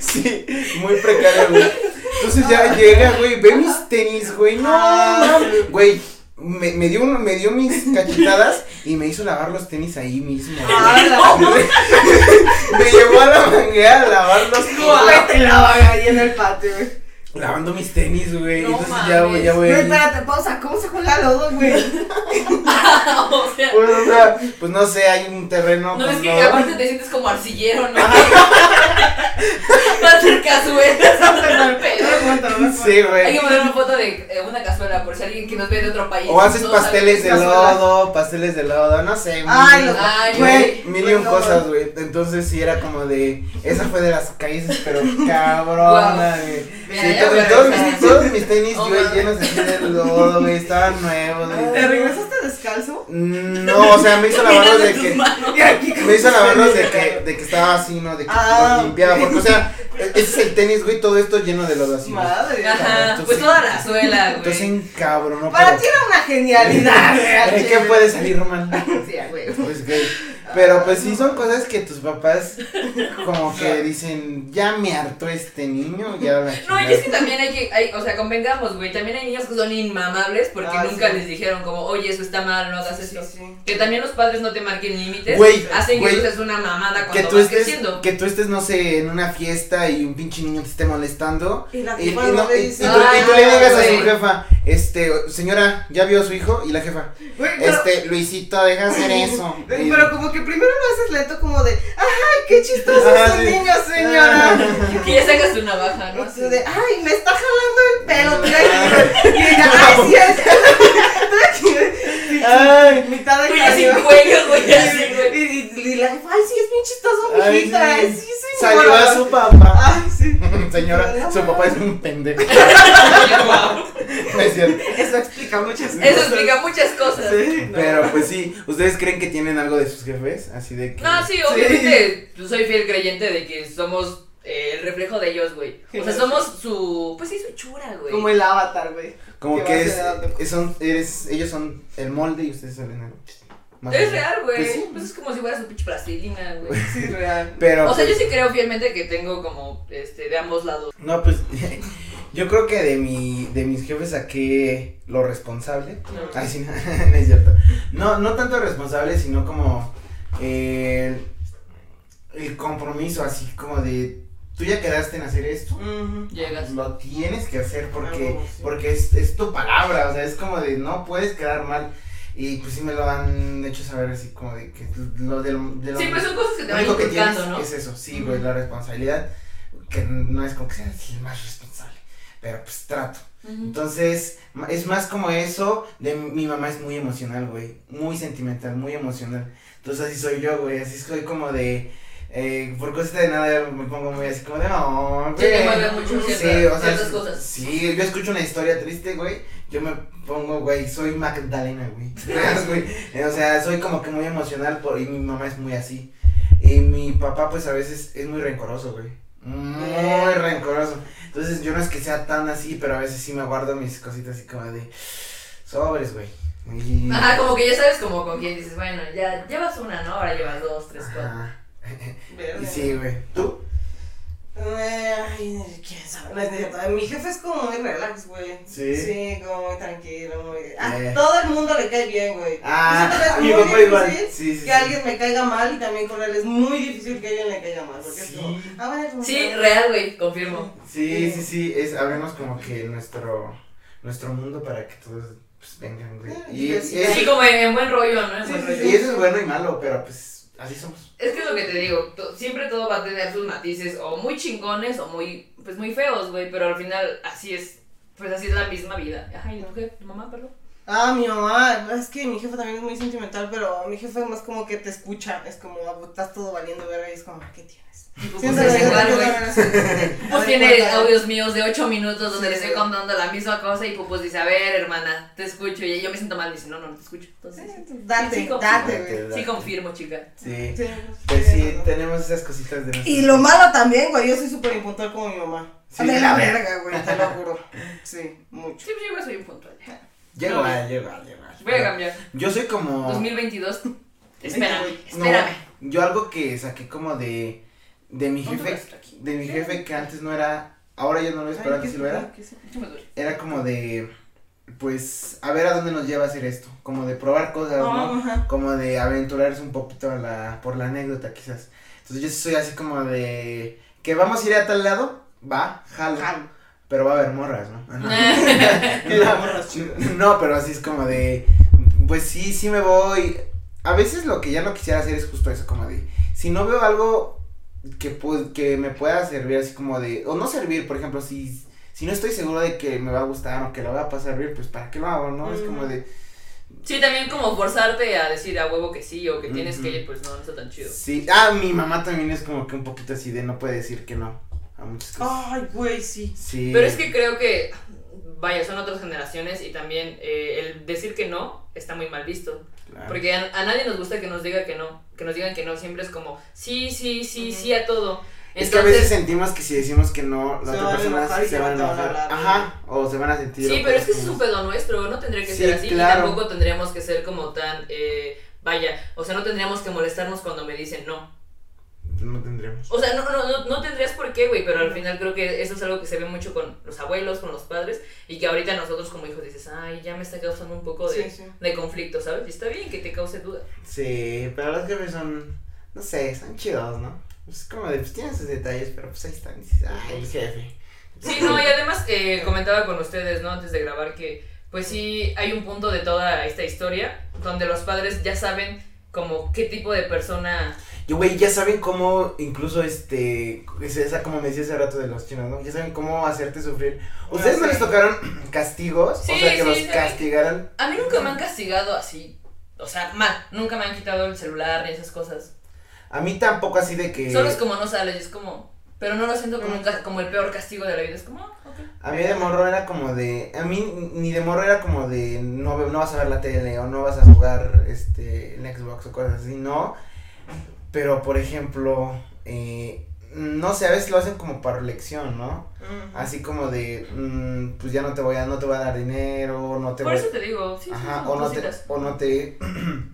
Sí, muy precario, güey. Entonces ya llega, güey, ve mis tenis, güey. No, güey. Me, me dio me dio mis cachetadas y me hizo lavar los tenis ahí mismo. güey. Ah, la- me llevó a la manguera a lavarlos. Güey, te la van ahí en el patio, güey. Lavando mis tenis, güey. No Entonces ya, güey, ya, Güey, güey. espérate, pausa. ¿Cómo se juega lodo, güey? o sea, Pues, o sea, pues no sé, hay un terreno. no con es que lodo. aparte te sientes como arcillero, ¿no? Va a ser no pedo. Sí, Hay que poner una foto de eh, una cazuela por si alguien que nos ve de otro país. O haces no pasteles de cazuela. lodo, pasteles de lodo, no sé. Ay, los. Güey. Mil y un cosas, güey. Entonces sí era como de. Esa fue de las calles, pero cabrona, güey. Sí, todos, mis, todos mis tenis, Oh, güey, llenos así de lodo, güey. Estaban nuevos, ¿Te güey. regresaste descalzo? Mm, No, o sea, me hizo lavarlos de que. Me hizo lavarlos de que, de que estaba así, ¿no? De que Ah, limpiaba. Porque, o sea, ese es el tenis, güey, todo esto lleno de lodo así. güey. Madre. Ajá, Entonces- pues toda la suela, Entonces güey. encabronó. Para pero- ti era una genialidad, güey. ¿Qué puede salir mal? Sí, güey. Pues, güey. Pero pues sí son cosas que tus papás como que dicen, ya me hartó este niño, ya la No, y chingada". es que también hay que, hay, o sea, convengamos, güey, también hay niños que son inmamables porque Ah, nunca sí. les dijeron como, oye, eso está mal, no hagas eso. Sí, sí. Que también los padres no te marquen límites, Güey, hacen que güey, tú seas una mamada que cuando tú vas estés, creciendo. que tú estés, no sé, en una fiesta y un pinche niño te esté molestando. Y la Y, y no- y- tú, y tú le "Ay, digas a su güey". jefa, este, señora, ¿ya vio a su hijo? Y la jefa, Güey, pero- este, Luisito, deja hacer eso. Y- Pero como que primero lo haces lento como de, ay, qué chistoso Ah, es un sí. niño, señora. Que ya sacas tu navaja, ¿no? Y tú de, ay, me está jalando el pelo, tira aquí. Y ella, ay, sí, es. Ay, Mitad de así cañón. cuello, güey, así, güey. Y, y, y la jefa, ay, sí, es bien chistoso, mijita. sí. Ay, sí, señora. salió a su papá. Ay, sí. Señora, su papá es un pendejo. Es. Eso explica muchas cosas. Eso explica muchas cosas. Sí, no. Pero pues sí, ¿ustedes creen que tienen algo de sus jefes? Así de que. No, sí, obviamente yo soy fiel creyente de que somos eh, el reflejo de ellos, güey. O sea, somos su, pues sí, su hechura, güey. Como el avatar, güey. Como que es, es- son, eres, ellos son el molde y ustedes son el. Más Es real, güey. Pues Pues, es como si fuera su pinche plastilina, güey. Sí, real. Pero. O sea, yo pues, sí creo fielmente que tengo como, este, de ambos lados. No, pues. Yo creo que de mi, de mis jefes saqué lo responsable. Ay, sí, no, es cierto. No, no tanto responsable, sino como el, el compromiso, así como de, tú ya quedaste en hacer esto. Llegas. lo tienes que hacer porque, sí. porque es, es tu palabra, o sea, es como de, no puedes quedar mal. Y pues sí me lo han hecho saber así como de que lo de lo, de lo- Sí, pues son cosas que te lo van que tienes es eso, sí, güey, la responsabilidad, que no es como que seas el más responsable, pero pues trato. Entonces, es más como eso de mi mamá es muy emocional, güey. Muy sentimental, muy emocional. Entonces así soy yo, güey. Así soy como de. Eh, por cosita de nada me pongo muy así como de. Oh, Sí, te güey". mueve mucho Sí, ciertas, o sea, ciertas cosas. Sí, yo escucho una historia triste, güey. Yo me pongo, güey, soy Magdalena, güey. ¿Sabes, güey? Eh, O sea, soy como que muy emocional por, y mi mamá es muy así. Y mi papá, pues a veces es muy rencoroso, güey. Muy Eh. rencoroso. Entonces yo no es que sea tan así, pero a veces sí me guardo mis cositas así como de sobres, güey. Y... Ajá, como que ya sabes como con quién dices, bueno, ya llevas una, ¿no? Ahora llevas dos, tres, cuatro. Y sí, güey. ¿Tú? Ay, quién sabe. Mi jefe es como muy relax, güey. Sí. Sí, como muy tranquilo, muy. A Eh. todo el mundo le cae bien, güey. Ah, a mi es muy papá igual. Sí, sí, Que sí. alguien me caiga mal y también con él es muy difícil que alguien le caiga mal. Porque Sí. es como. Ah, bueno, Sí, real, güey, confirmo. Sí, sí, sí. Es, abrimos como que nuestro, nuestro mundo para que todos pues, vengan, güey. Y, Sí, sí, es- Sí, como en, en buen rollo, ¿no? En Sí, buen sí, rollo. y eso es bueno y malo, pero pues así somos. Es que es lo que te digo, to- siempre todo va a tener sus matices, o muy chingones, o muy, pues muy feos, güey, pero al final así es, pues así es la misma vida. Ay, jefe, tu mamá, perdón. Ah, mi mamá, es que mi jefe también es muy sentimental, pero mi jefe es más como que te escucha, es como, ah, estás todo valiendo verga y es como, ¿qué tienes? Pues, Siento es que igual, güey. Pues tiene audios míos de 8 minutos donde Sí, le estoy contando la misma cosa y pues dice, a ver, hermana, te escucho. Y yo me siento mal, dice, no, no, no te escucho. Entonces, Date, Sí, sí, date, sí. güey. sí confirmo, chica. Sí. Sí, Pues sí, sí, no, no. tenemos esas cositas de Y lo malo también, güey, yo soy súper impuntual como mi mamá. Sí. De la verga, güey, te lo juro. Sí, mucho. Sí, pues yo soy un puntual. Llego a, llego a, llego. Voy a cambiar. Yo soy como. 2022. Espérame, No, espérame. yo algo que saqué como de. De mi ¿Dónde jefe. De mi jefe que antes no era. Ahora ya no lo es, pero Ay, antes sí lo era. Era como de. Pues. A ver a dónde nos lleva a hacer esto. Como de probar cosas, ¿no? No, ajá. como de aventurarse un poquito a la, por la anécdota quizás. Entonces yo soy así como de que vamos a ir a tal lado, va, jalo, Jalo. Pero va a haber morras, ¿no? Que la no, morras chido. no, pero así es como de, pues sí, sí me voy. A veces lo que ya no quisiera hacer es justo eso, como de, si no veo algo que, pu- que me pueda servir así como de, o no servir, por ejemplo, si, si no estoy seguro de que me va a gustar o que lo voy a pasar bien, pues para qué lo hago, ¿no? Es como de, Sí, también como forzarte a decir a huevo que sí o que tienes que ir, pues no, no está tan chido. Sí, ah, mi mamá también es como que un poquito así de no puede decir que no a muchas cosas. Ay, güey, sí. Sí. Pero es que creo que, vaya, son otras generaciones y también eh, el decir que no está muy mal visto. Claro. Porque a, a nadie nos gusta que nos diga que no, que nos digan que no, siempre es como sí, sí, sí, sí a todo. es que a veces Entonces, sentimos que si decimos que no, la Se otra van a persona enojar y se van a enojar. hablar, Ajá, o se van a sentir. sí, pero es que es un pedo nuestro, no tendría que Sí, ser así claro. y tampoco tendríamos que ser como tan, eh, vaya, o sea, no tendríamos que molestarnos cuando me dicen no. No tendremos. O sea, no, no, no, no tendrías por qué, güey, pero al final creo que eso es algo que se ve mucho con los abuelos, con los padres, y que ahorita nosotros como hijos dices, ay, ya me está causando un poco de, Sí, sí. de conflicto, ¿sabes? Y está bien que te cause duda. Sí, pero los jefes son, no sé, son chidos, ¿no? Es como de, pues tienen sus detalles, pero pues ahí están. y dices, ay, el jefe. Sí, no, y además eh, comentaba con ustedes, ¿no? Antes de grabar que, pues sí, hay un punto de toda esta historia donde los padres ya saben como qué tipo de persona... Yo, güey, ya saben cómo, incluso, este, es esa como me decía hace rato de los chinos, ¿no? Ya saben cómo hacerte sufrir. ¿Ustedes no les tocaron castigos? Sí, o sea, que sí, los castigaran. A mí nunca me han castigado así, o sea, mal, nunca me han quitado el celular ni esas cosas. A mí tampoco así de que... Solo es como no sales, y es como... Pero no lo siento como, un ca- como el peor castigo de la vida, es como, ah, ok. A mí de morro era como de. A mí ni de morro era como de. No, no vas a ver la tele o no vas a jugar este, en Xbox o cosas así, no. Pero por ejemplo. Eh, no sé, a veces lo hacen como para lección, ¿no? Así como de. mm, pues ya no te voy a, no te voy a dar dinero, no te Por voy eso te digo, sí, sí, Ajá, o no te. O no te.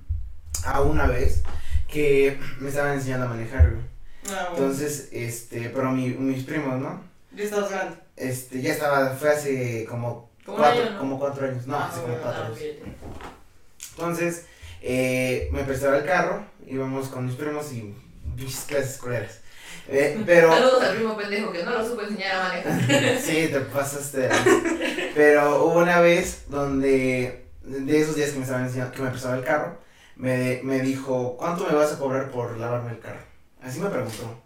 a una vez que me estaban enseñando a manejar, güey. Ah, bueno. Entonces, este, pero mi, mis primos, ¿no? Ya estás grande. Este, ya estaba, fue hace como cuatro, año, ¿no? como cuatro años, no, Ah, hace como cuatro Ah, años. ok. Entonces, eh, me prestaba el carro, íbamos con mis primos y pinches clases culeras. Eh, pero, Saludos al primo pendejo que no lo supo enseñar a manejar. sí, te pasaste. Pero hubo una vez donde, de esos días que me estaban enseñando, que me prestaba el carro, me, me dijo, ¿cuánto me vas a cobrar por lavarme el carro? Así me preguntó.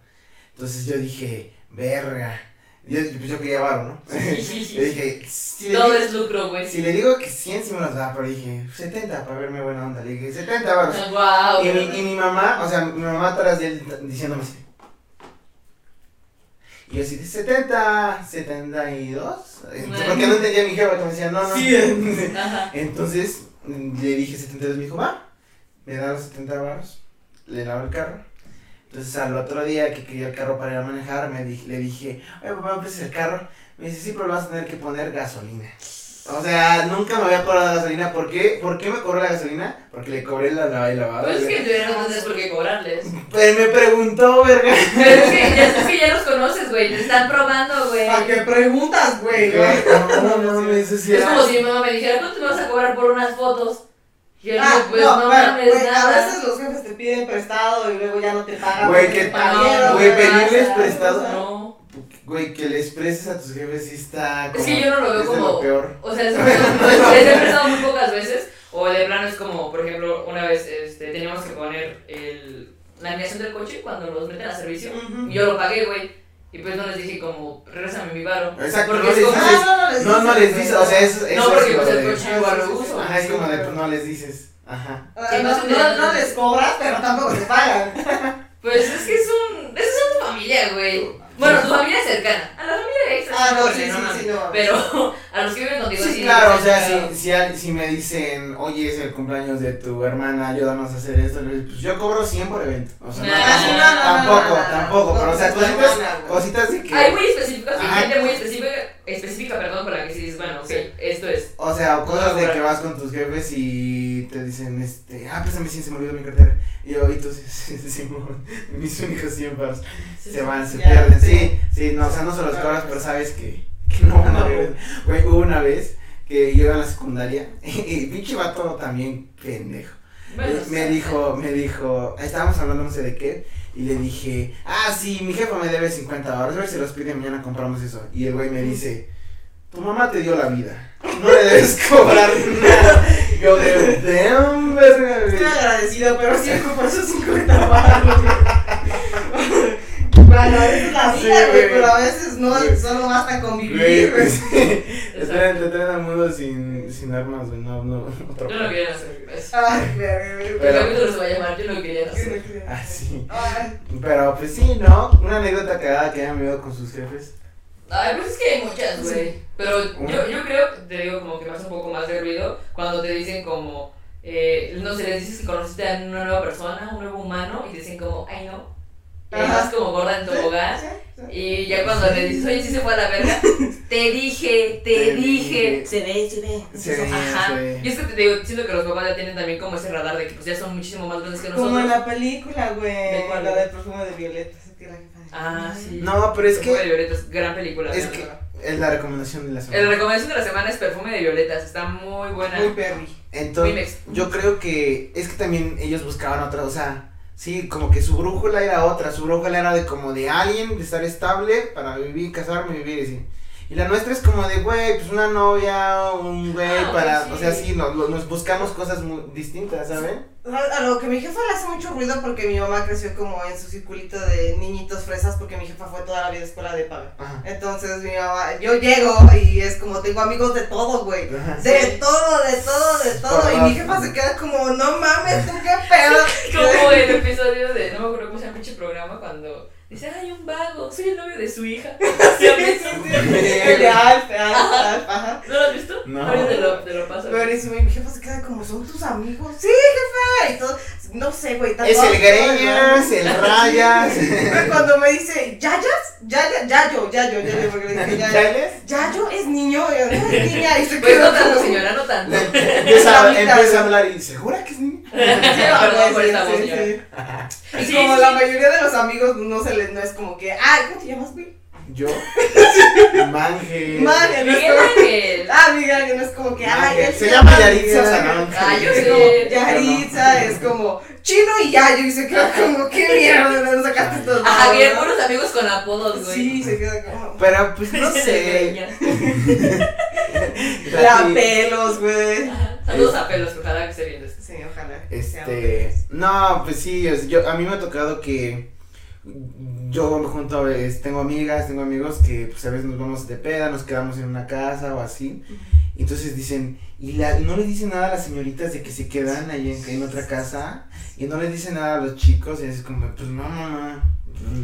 Entonces yo dije, verga. Yo, pues yo quería varo, ¿no? Sí, sí, sí. Yo dije, si le Todo digo- es lucro, güey. Si le digo que 100 sí me los da, pero dije 70 para verme buena onda. Le dije 70 varos. Wow. Y mi, y mi mamá, o sea, mi mamá atrás de él diciéndome así. Y yo así, de 70, 72. Entonces, Porque no entendía mi jefa, que me decía, no, no. Ajá. Entonces le dije 72, me dijo, va. Me da los 70 varos, le lavo el carro. Entonces al otro día que quería el carro para ir a manejar, me dije, le dije, oye papá, ¿me prestas el carro? Me dice, sí, pero le vas a tener que poner gasolina. O sea, nunca me había cobrado la gasolina. ¿Por qué? ¿Por qué me cobró la gasolina? Porque le cobré la lavada y lavada. Pues es que tú no tienes por qué cobrarles. Pero me preguntó, verga. Pero es que ya, es que ya los conoces, güey. Te están probando, güey. ¿Para qué preguntas, güey? No, no, no, no, eso sí Es como si mi mamá me dijera, ¿cuánto me vas a cobrar por unas fotos? Yo Ah, pues no, no, mames, güey, a nada. veces los jefes te piden prestado y luego ya no te pagan. Güey, que- te pagaron, güey, pedirles prestado. No. Güey, que le expreses a tus jefes sí está como... Es que yo no lo veo como. lo peor. O sea, les he prestado muy pocas veces. O de plano es como, por ejemplo, una vez este, teníamos que poner el, la alineación del coche cuando los meten a servicio. Y yo lo pagué, güey. Y pues no les dije como, regrésame mi varo. Exacto, Porque no es les como, dices- Ah, no, no les No, no les dices, o sea, eso, eso No, porque es pues el coche igual lo uso. Ajá, es como de, pues no les dices. Ajá. Que no No, les cobras, pero tampoco te pagan. Pues es que es un. Es un familia, güey. Bueno, tu familia cercana. A la familia extra. Ah, no, sí, sí, sí, no. Pero a los que viven contigo Sí, sí. claro, o sea, si, si, al- si me dicen, oye, es el cumpleaños de tu hermana, ayúdanos a hacer esto, le digo, pues yo cobro 100 por evento. O sea, no, Nah, tampoco, no, tampoco, tampoco, pero o sea, cositas, cositas de que, Hay muy específicas y Ajá. gente muy específica, específica, perdón, para que si dices, bueno, ok, esto es. o sea, o cosas de Ah, que vas con tus jefes y te dicen, este, ah, préstame 100, se me olvidó mi cartera. Y yo, y tú, sí, sí, sí, Simón, mis únicos 100 baros. se van, se pierden, sí. Sí, sí, no, o sea, no se los cobras, pero sabes que, que no van a regresar. Güey, hubo una vez que yo iba en la secundaria y pinche vato también pendejo. Bueno, me dijo, me dijo, estábamos hablando no sé de qué, y le dije, ah, sí, mi jefa me debe 50 dólares, a ver si los pide mañana compramos eso. Y el güey me dice, tu mamá te dio la vida, no le debes cobrar nada. Yo de, damn, verga, güey". Estoy agradecido, pero sí por esos 50 baros, güey. Bueno, a veces la Sí, vida, güey, güey. pero a veces no, Güey. solo basta con Güey, vivir, güey. pues, te traen, te traen al mundo sin, sin armas, güey, no, no, otro Yo no quería hacer eso. Ay, güey. El Pero- capítulo se va a llamar Yo no quería hacer. Ah, sí. Ay, Pero pues sí, ¿no? Una anécdota cagada que hayan vivido con sus jefes. Ay, pues es que hay muchas, güey. Pero yo, yo creo, te digo, como que me hace un poco más de ruido cuando te dicen como, eh, no sé, les dices que conociste a una nueva persona, un nuevo humano, y te dicen como, ay no. Ajá. vas como gorda en tobogán. Sí, sí. Y ya cuando le dices, oye, sí se fue a la verga, te dije, te, Te dije. dije. Se ve, se ve. Se ve, Ajá. se ve. Y es que te digo, siento que los papás ya tienen también como ese radar de que pues ya son muchísimo más grandes que nosotros. Como en la película, güey. ¿De cuál? La del perfume de que la de- Ah, sí. No, pero es Perfume de que violetas, gran película. es que es la recomendación de la La semana. recomendación de la semana es perfume de violetas, está muy buena. Muy perry. Entonces, yo creo que es que también ellos buscaban otra, o sea, sí, como que su brújula era otra, su brújula era de como de alguien, de estar estable para vivir, casarme, vivir así. Y la nuestra es como de, güey, pues una novia, un güey, Ah, para, sí. o sea, sí, no- lo- nos buscamos cosas muy distintas, ¿saben? A lo que mi jefa le hace mucho ruido porque mi mamá creció como en su circulito de niñitos fresas porque mi jefa fue toda la vida a escuela de paga. Ajá. Entonces mi mamá, yo llego y es como tengo amigos de todo, güey. De todo, de todo, de todo. Y mi jefa se queda como, no mames, tú qué pedo. Como el episodio de, no me acuerdo cómo se llama el pinche programa, cuando dice, ay, un vago, soy el novio de su hija. ¿Sí has visto? ¿No lo has visto? No. Ahorita te lo, te lo paso. Pero eso, mi jefa se queda como, ¿son tus amigos? Sí, jefa. Y todo, no sé, güey. Es el Greñas, el Rayas. Güey, Cuando me dice, ¿Yayas? Yaya, Yayo, Yayo, Yayo, porque le dije Yayo. Yayo es niño, no es niña, y se Pues quedó no tanto, como- señora, no tanto. Empieza, a hablar y, ¿segura que es niña? Perdón por Sí, esa voz, sí, señora. sí. Y Sí, como sí. la mayoría de los amigos no se les, no es como que, ay, ¿cómo te llamas, güey? Yo. Manje. Manje, no Miguel como, Ángel. ah, Miguel, que no es como que, ay, Manje. él Se llama Yaritza Miguel San Ángel. Ángel. Ah, yo sé. Yaritza, es como chino y Yayo, y se queda como, qué mierda, ¿de dónde sacaste estos Ajá, no? buenos amigos con apodos, güey. Sí, se queda como, Pero pues no sé. la pelos, güey. Saludos a pelos, ojalá que esté viendo esto. Sí, ojalá. Este, no, pues sí, es- yo, a mí me ha tocado que yo junto a, es- tengo amigas, tengo amigos que pues a veces nos vamos de peda, nos quedamos en una casa o así, entonces dicen, y la, no les dicen nada a las señoritas de que se quedan ahí en, en otra casa, y no les dicen nada a los chicos, y es como, pues no, mamá,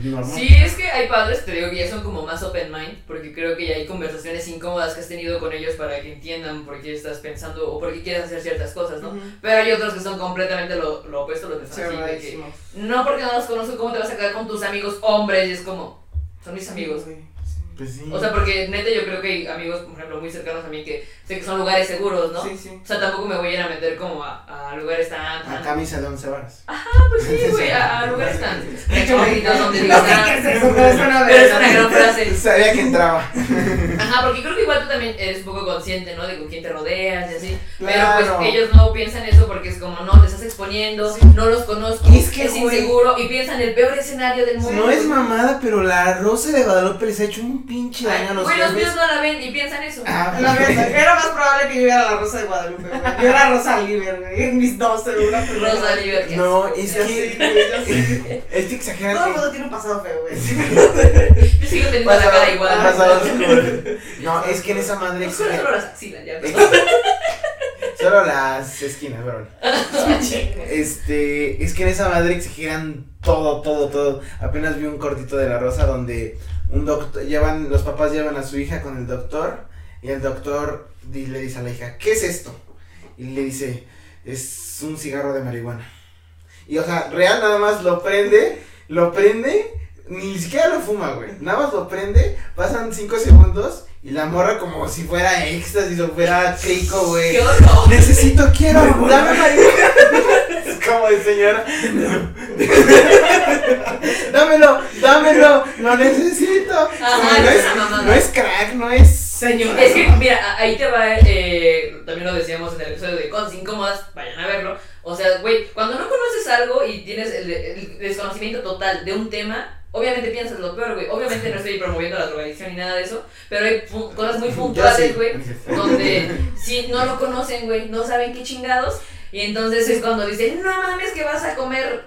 normal. Sí, es que hay padres, te digo, que ya son como más open mind, porque creo que ya hay conversaciones incómodas que has tenido con ellos para que entiendan por qué estás pensando o por qué quieres hacer ciertas cosas, ¿no? Ujú. Pero hay otros que son completamente lo, lo opuesto, los que son así, de que, no porque no los conozco, ¿cómo te vas a quedar con tus amigos hombres? Y es como, son mis amigos. Sí. Pues sí. O sea, porque neta yo creo que hay amigos, por ejemplo, muy cercanos a mí que sé que son lugares seguros, ¿no? Sí, sí. O sea, tampoco me voy a ir a meter como a, a lugares tan... tan- a camisa de 11 varas. Ah, pues sí, güey, a, a lugares tan recónditos donde digas, "Ah, es pero es una es gran frase. Sabía que entraba. Ajá, porque creo que igual tú también eres un poco consciente, ¿no? De con quién te rodeas y así. Claro. Pero pues ellos no piensan eso porque es como, no, te estás exponiendo, Sí. no los conozco, es, es que, güey, inseguro y piensan el peor escenario del mundo. No es mamada, pero la Rosa de Guadalupe les ha hecho un pinche daño a los Güey, los míos no la ven y piensan eso. Ah, La verdad, era más probable que yo viera la Rosa de Guadalupe, güey. Yo era Rosa Liber, güey. En mis 12, una Rosa Liber, que No, es Ya que-. Es que exageran. Todo el mundo tiene un pasado feo, güey. Yo sigo teniendo la cara igual. Pasado. No, es que en esa madre solo las axilas, ya. Solo las esquinas, bueno. Este, es que en esa madre exigían todo, todo, todo. Apenas vi un cortito de la rosa donde un doctor, llevan, los papás llevan a su hija con el doctor y el doctor di- le dice a la hija, ¿qué es esto? Y le dice, es un cigarro de marihuana. Y o sea, real nada más lo prende, lo prende, ni siquiera lo fuma, güey. Nada más lo prende, pasan cinco segundos y la morra como si fuera éxtasis o fuera crico, güey. ¡Qué horror! Necesito, quiero, dame marihuana. Es como de señora. dámelo, dámelo, lo necesito. Ajá, no, es, mamada. no es crack, no es. Señor. Es que, mira, ahí te va, eh, también lo decíamos en el episodio de Cosas Incómodas, vayan a verlo. O sea, güey, cuando no conoces algo y tienes el, el desconocimiento total de un tema, obviamente piensas lo peor, güey. Obviamente no estoy promoviendo la drogadicción ni nada de eso, pero hay cosas muy puntuales, güey, donde si no lo conocen, güey, no saben qué chingados. Y entonces es cuando dicen, no mames, que vas a comer,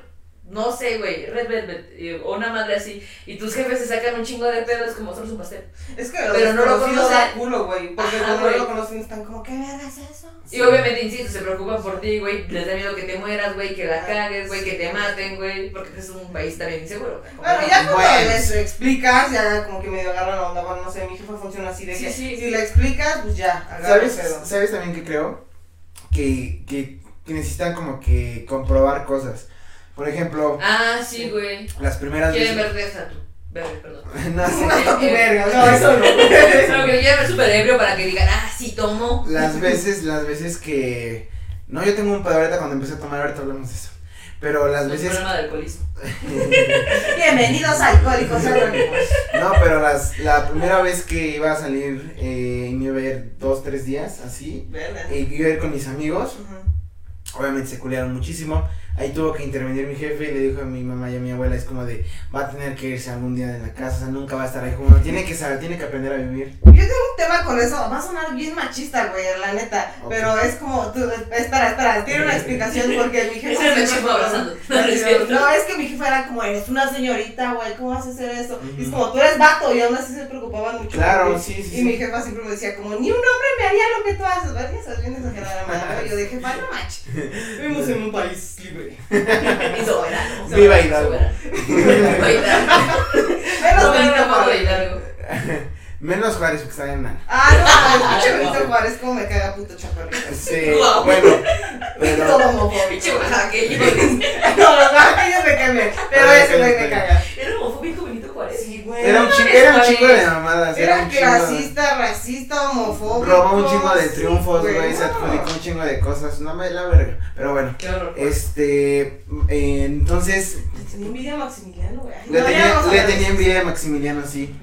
no sé, güey, Red Velvet eh, o una madre así. Y tus jefes se sacan un chingo de pedos como solo es un pastel. Es que Pero no lo desconocido conoce. da culo, güey. Porque Ajá, cuando no lo conocen están como, ¿qué verga es eso? Y obviamente, insisto, se preocupan por ti, güey. Les da miedo que te mueras, güey, que la cagues, güey, que te maten, güey. Porque es un país también inseguro. Bueno, ya cuando Bueno. les explicas, ya como que medio agarran la onda, bueno, no sé, mi jefa funciona así de Sí, que sí. si le explicas, pues ya, ¿Sabes, pedo. ¿Sabes también que creo? Que, que, que necesitan como que comprobar cosas. Por ejemplo, Ah, sí, güey. las primeras Quieren veces. ver de esa tu. Verde, perdón. no sé. No, tu verga, no, eso no. Pero que quieren ver súper ebrio para que digan, ah, sí, tomo. Las veces, las veces que. No, yo tengo un pedo ahorita cuando empecé a tomar, ahorita hablamos de eso. Pero las Un veces. problema de alcoholismo. Bienvenidos a Alcohólicos Anónimos. No, pero las, la primera vez que iba a salir eh, y me iba a ir dos, tres días, así. Y iba a ir con mis amigos. Obviamente se culiaron muchísimo. Ahí tuvo que intervenir mi jefe y le dijo a mi mamá y a mi abuela, es como de, va a tener que irse algún día de la casa, o sea, nunca va a estar ahí junto, tiene que saber, tiene que aprender a vivir. Yo tengo un tema con eso, va a sonar bien machista, güey, la neta. Pero es como, tú, espera, espera, tiene una explicación porque mi es el abrazando. No, no es que mi jefa era como, eres una señorita, güey, ¿cómo vas a hacer eso? Y es como, tú eres vato, y aún así se preocupaban mucho. Claro, sí, sí, Y mi jefa siempre me decía, como, ni un hombre me haría lo que tú haces, ¿verdad? Estás bien exagerada, madre. Y yo dije, no manches. Vivimos en un país libre. Y soberano. Viva Hidalgo. Soberano. Viva Hidalgo. Menos Juárez. Hidalgo. Menos Juárez, porque está bien mal. Ah, no, pinche Benito Juárez, como me caga puto chaparrito. Sí, bueno, Todo pero... homofóbico. Pinche oaxaqueño. No, los oaxaqueños me caen bien, pero ese güey me caga. Era homofóbico güey. Era un, chingo, era un chingo de mamadas, era Era un chingo de... clasista, racista, homofóbico. Robó un chingo de sí, triunfos, güey, se adjudicó un chingo de cosas, no me la verga, pero bueno. Qué horror. Este, eh, entonces, Le tenía envidia a Maximiliano, güey. le No, tenía, le tenía envidia a Maximiliano, sí.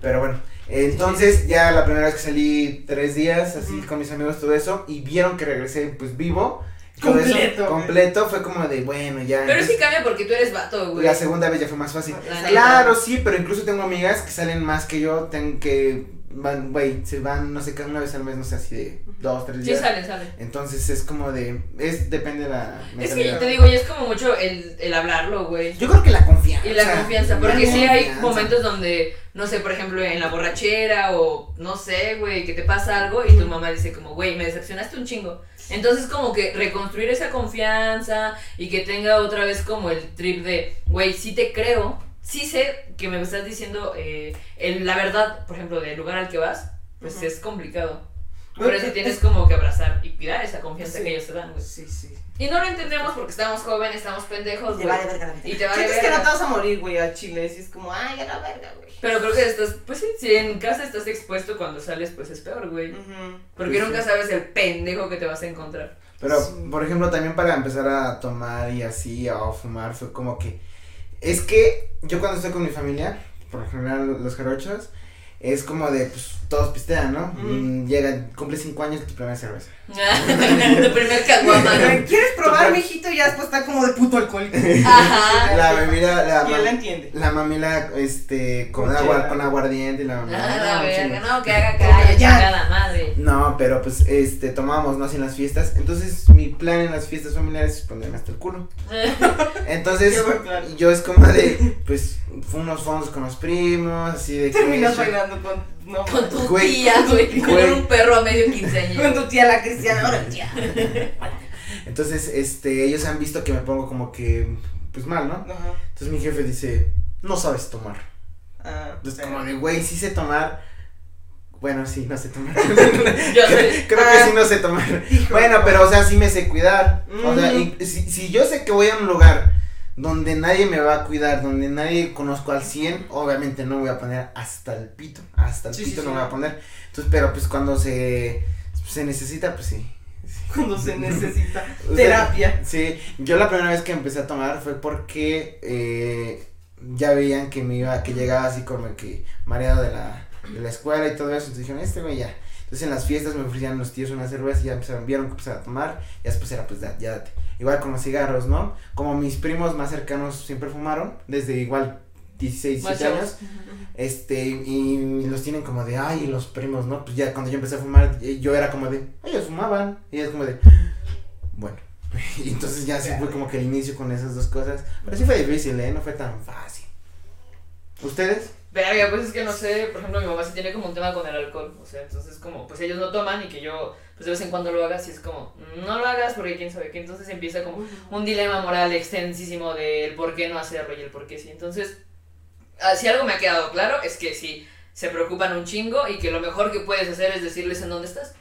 Pero bueno, entonces ya la primera vez que salí tres días, así con mis amigos, todo eso, y vieron que regresé pues vivo. Completo, eso, completo, fue como de, bueno, ya. Pero entonces, que cambia porque tú eres vato, güey. la segunda vez ya fue más fácil. Claro, sí, pero incluso tengo amigas que salen más que yo, ten, que van, güey, se van, no sé, cada una vez al mes, no sé, así de dos, tres Sí, días. sale, sale. Entonces es como de, es, depende de la Es que mentalidad. te digo, y es como mucho el, el hablarlo, güey. Yo creo que la confianza. Y la confianza, porque la sí hay confianza. momentos donde, no sé, por ejemplo, en la borrachera o no sé, güey, que te pasa algo y tu mamá dice como, güey, me decepcionaste un chingo. Entonces como que reconstruir esa confianza y que tenga otra vez como el trip de, güey, sí te creo, sí sé que me estás diciendo eh, el- la verdad, por ejemplo, del lugar al que vas, pues Ujú. es complicado. Por Bueno, eso es- tienes como que abrazar y cuidar esa confianza Sí. que ellos te dan, güey. Sí, sí. Y no lo entendemos porque estamos jóvenes, estamos pendejos, Te güey. vale verga la vida. Y te vale Sientes que no verga. te vas a morir, güey, a Chile. Si es como, ay, a la verga, güey. Pero creo que estás, pues sí, si en casa estás expuesto cuando sales, pues es peor, güey. Ujú. Porque Pues nunca sí. sabes el pendejo que te vas a encontrar. Pero, Sí. por ejemplo, también para empezar a tomar y así, o fumar, fue como que. Es que yo cuando estoy con mi familia, por lo general los jarochos, es como de, pues, todos pistean, ¿no? Mm, Llega, cumple cinco años tu primera cerveza. tu primer caguama, ¿Quieres probar, mijito? Y ya después está como de puto alcohólico. Ajá. La mamila, la, él la entiende. la mamila, este, con, agua, con aguardiente y la mamila. Ah, la no, verga, no, que haga Ya. calla, chingada madre. No, pero pues, este, tomamos, ¿no? Así en las fiestas. Entonces, mi plan en las fiestas familiares es ponerme hasta el culo. Entonces, yo es como de, pues, unos fondos con los primos, así de que. Terminas bailando con, no, Con tu Güey, tía, güey. Con güey. un perro a medio con quinceañero. tu tía la cristiana, ahora tía. Entonces, este, ellos han visto que me pongo como que, pues mal, ¿no? Ajá. Entonces mi jefe dice, no sabes tomar. Ah, Entonces, sí. como de, güey, sí sé tomar. Bueno, sí, no sé tomar. Ya sé. Creo Ah. que sí no sé tomar. Hijo. Bueno, pero o sea, sí me sé cuidar. O sea, Mm. y si, si yo sé que voy a un lugar donde nadie me va a cuidar, donde nadie conozco al 100, obviamente no me voy a poner hasta el pito. Hasta el Sí, pito sí, no sí. me voy a poner. Entonces, pero pues cuando se, se necesita, pues sí. Cuando se necesita O sea, terapia. Sí, yo la primera vez que empecé a tomar fue porque eh, ya veían que me iba, que llegaba así como que mareado de la, de la escuela y todo eso, entonces dijeron, este güey ya. Entonces en las fiestas me ofrecían los tíos una cerveza y ya empezaron, vieron que empezaba a tomar, y después era pues da- ya date. Igual con los cigarros, ¿no? Como mis primos más cercanos siempre fumaron, desde igual 16, Más 17 chavos. años, este, y los tienen como de, ay, los primos, ¿no? Pues ya cuando yo empecé a fumar, eh, yo era como de, ellos fumaban, y es como de, bueno. Y entonces ya sí fue como que el inicio con esas dos cosas. Pero sí fue difícil, ¿eh? No fue tan fácil. ¿Ustedes? Verga, pues es que no sé, por ejemplo, mi mamá sí tiene como un tema con el alcohol, o sea, entonces como, pues ellos no toman y que yo, pues de vez en cuando lo hagas y es como, no lo hagas porque quién sabe qué, entonces empieza como un dilema moral extensísimo del por qué no hacerlo y el por qué sí, entonces, ah, si algo me ha quedado claro es que sí, se preocupan un chingo y que lo mejor que puedes hacer es decirles en dónde estás.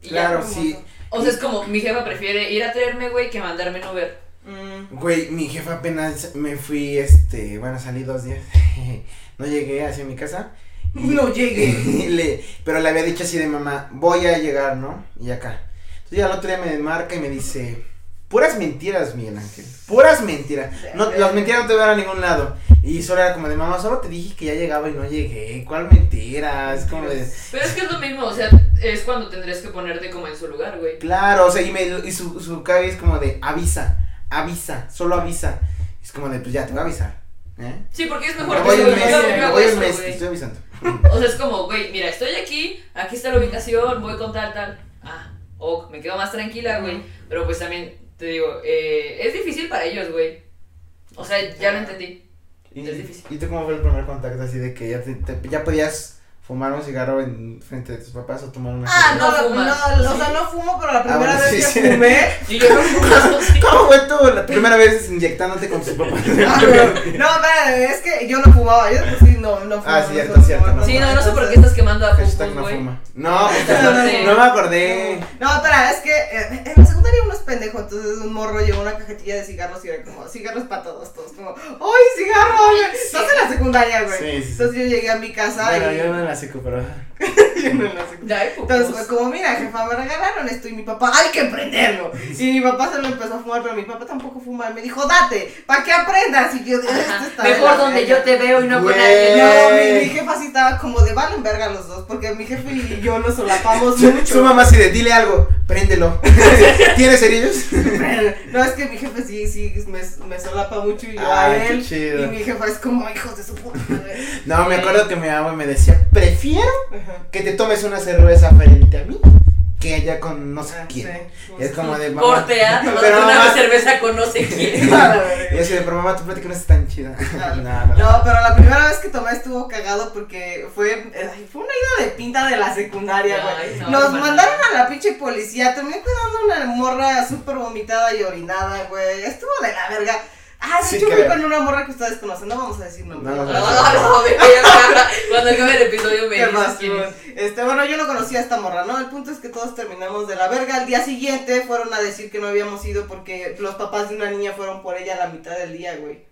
Y ya. Claro, sí. O sea, es como, mi jefa prefiere ir a traerme, güey, que mandarme en Uber. Mm, Güey, mi jefa apenas me fui, este, bueno, salí dos días. no llegué hacia mi casa. No llegué. le, pero le había dicho así de mamá, voy a llegar, ¿no? Y acá. Entonces ya el otro día me marca y me dice, puras mentiras, Miguel Ángel. Puras mentiras. No, las mentiras no te van a ningún lado. Y solo era como de mamá, solo te dije que ya llegaba y no llegué. ¿Cuál mentira? Es como de. Pero es que es lo mismo, o sea, es cuando tendrías que ponerte como en su lugar, güey. Claro, o sea, y, me, y su, su cara es como de avisa, avisa, solo avisa. Es como de, pues ya te voy a avisar. ¿Eh? Sí, porque es Me mejor voy que un mes, me voy un mes, te estoy avisando. O sea, es como, güey, mira, estoy aquí, aquí está la ubicación, voy con tal, tal. Ah, ok, me quedo más tranquila, güey. Pero pues también, te digo, eh, es difícil para ellos, güey. O sea, ya lo entendí. ¿Y, Es difícil. ¿Y tú cómo fue el primer contacto así de que ya, te, te- ya podías fumar un cigarro en frente de tus papás o tomar una Ah, No no, no, o sea, no fumo, pero la primera bueno, vez sí, que sí. fumé. Y yo no fumo, sí. ¿Cómo fue la primera vez inyectándote con tus papás? Ah, no, no, espérate, es que yo no fumaba, yo pues sí, no, no fumaba. Ah, cierto, solo cierto, no Sí, no, no sé por qué estás quemando a Hashtag no fuma. No, no me acordé. No, espera, es que eh, en la secundaria uno es pendejo, entonces un morro llevó una cajetilla de cigarros y era como, cigarros para todos, todos, como, ¡ay, cigarro! Estás en la secundaria, güey. Sí, sí, sí. Entonces yo llegué a mi casa Bueno, y... yo no la seco, pero. yo no en la secundaria. Ya, hay Pupus. Entonces fue como, mira, jefa, me regalaron esto y mi papá, hay que prenderlo. Y mi papá se lo empezó a fumar, pero mi papá tampoco fuma. Y me dijo, date, para que aprendas. Y yo, esto está Mejor donde verga". yo te veo y no con alguien. No, mi, mi jefa sí estaba como de valen verga los dos, porque mi jefe y yo nos solapamos mucho. su mamá así de, dile algo, préndelo. ¿Tienes cerillos? No, es que mi jefe sí, sí, me, me solapa mucho y yo Ay, a qué él. chido. Y mi jefa es como hijos de su puta madre. No, me acuerdo que mi mamá me decía, prefiero Ajá. que te tomes una cerveza frente a mí que ella con no sé Ah, quién. sí. Y es como de mamá. Tomándote Pero una mamá- cerveza con no sé quién. Y así de, pero mamá, tu plática no es tan chida. Ah, no, no, no. Pero la primera vez que tomé estuvo cagado porque fue, ay, fue una ida de pinta de la secundaria, güey. No, Nos mandaron a la pinche policía, terminé cuidando una morra súper vomitada y orinada, güey. Estuvo de la verga. Ah, de Sí, hecho fui con una morra que ustedes conocen, no vamos a decir nombres. No, no, No, no. Cuando acabe el episodio me ¿Qué dices quién es. Este, bueno, yo no conocía a esta morra, ¿no? El punto es que todos terminamos de la verga. Al día siguiente fueron a decir que no habíamos ido porque los papás de una niña fueron por ella a la mitad del día, güey.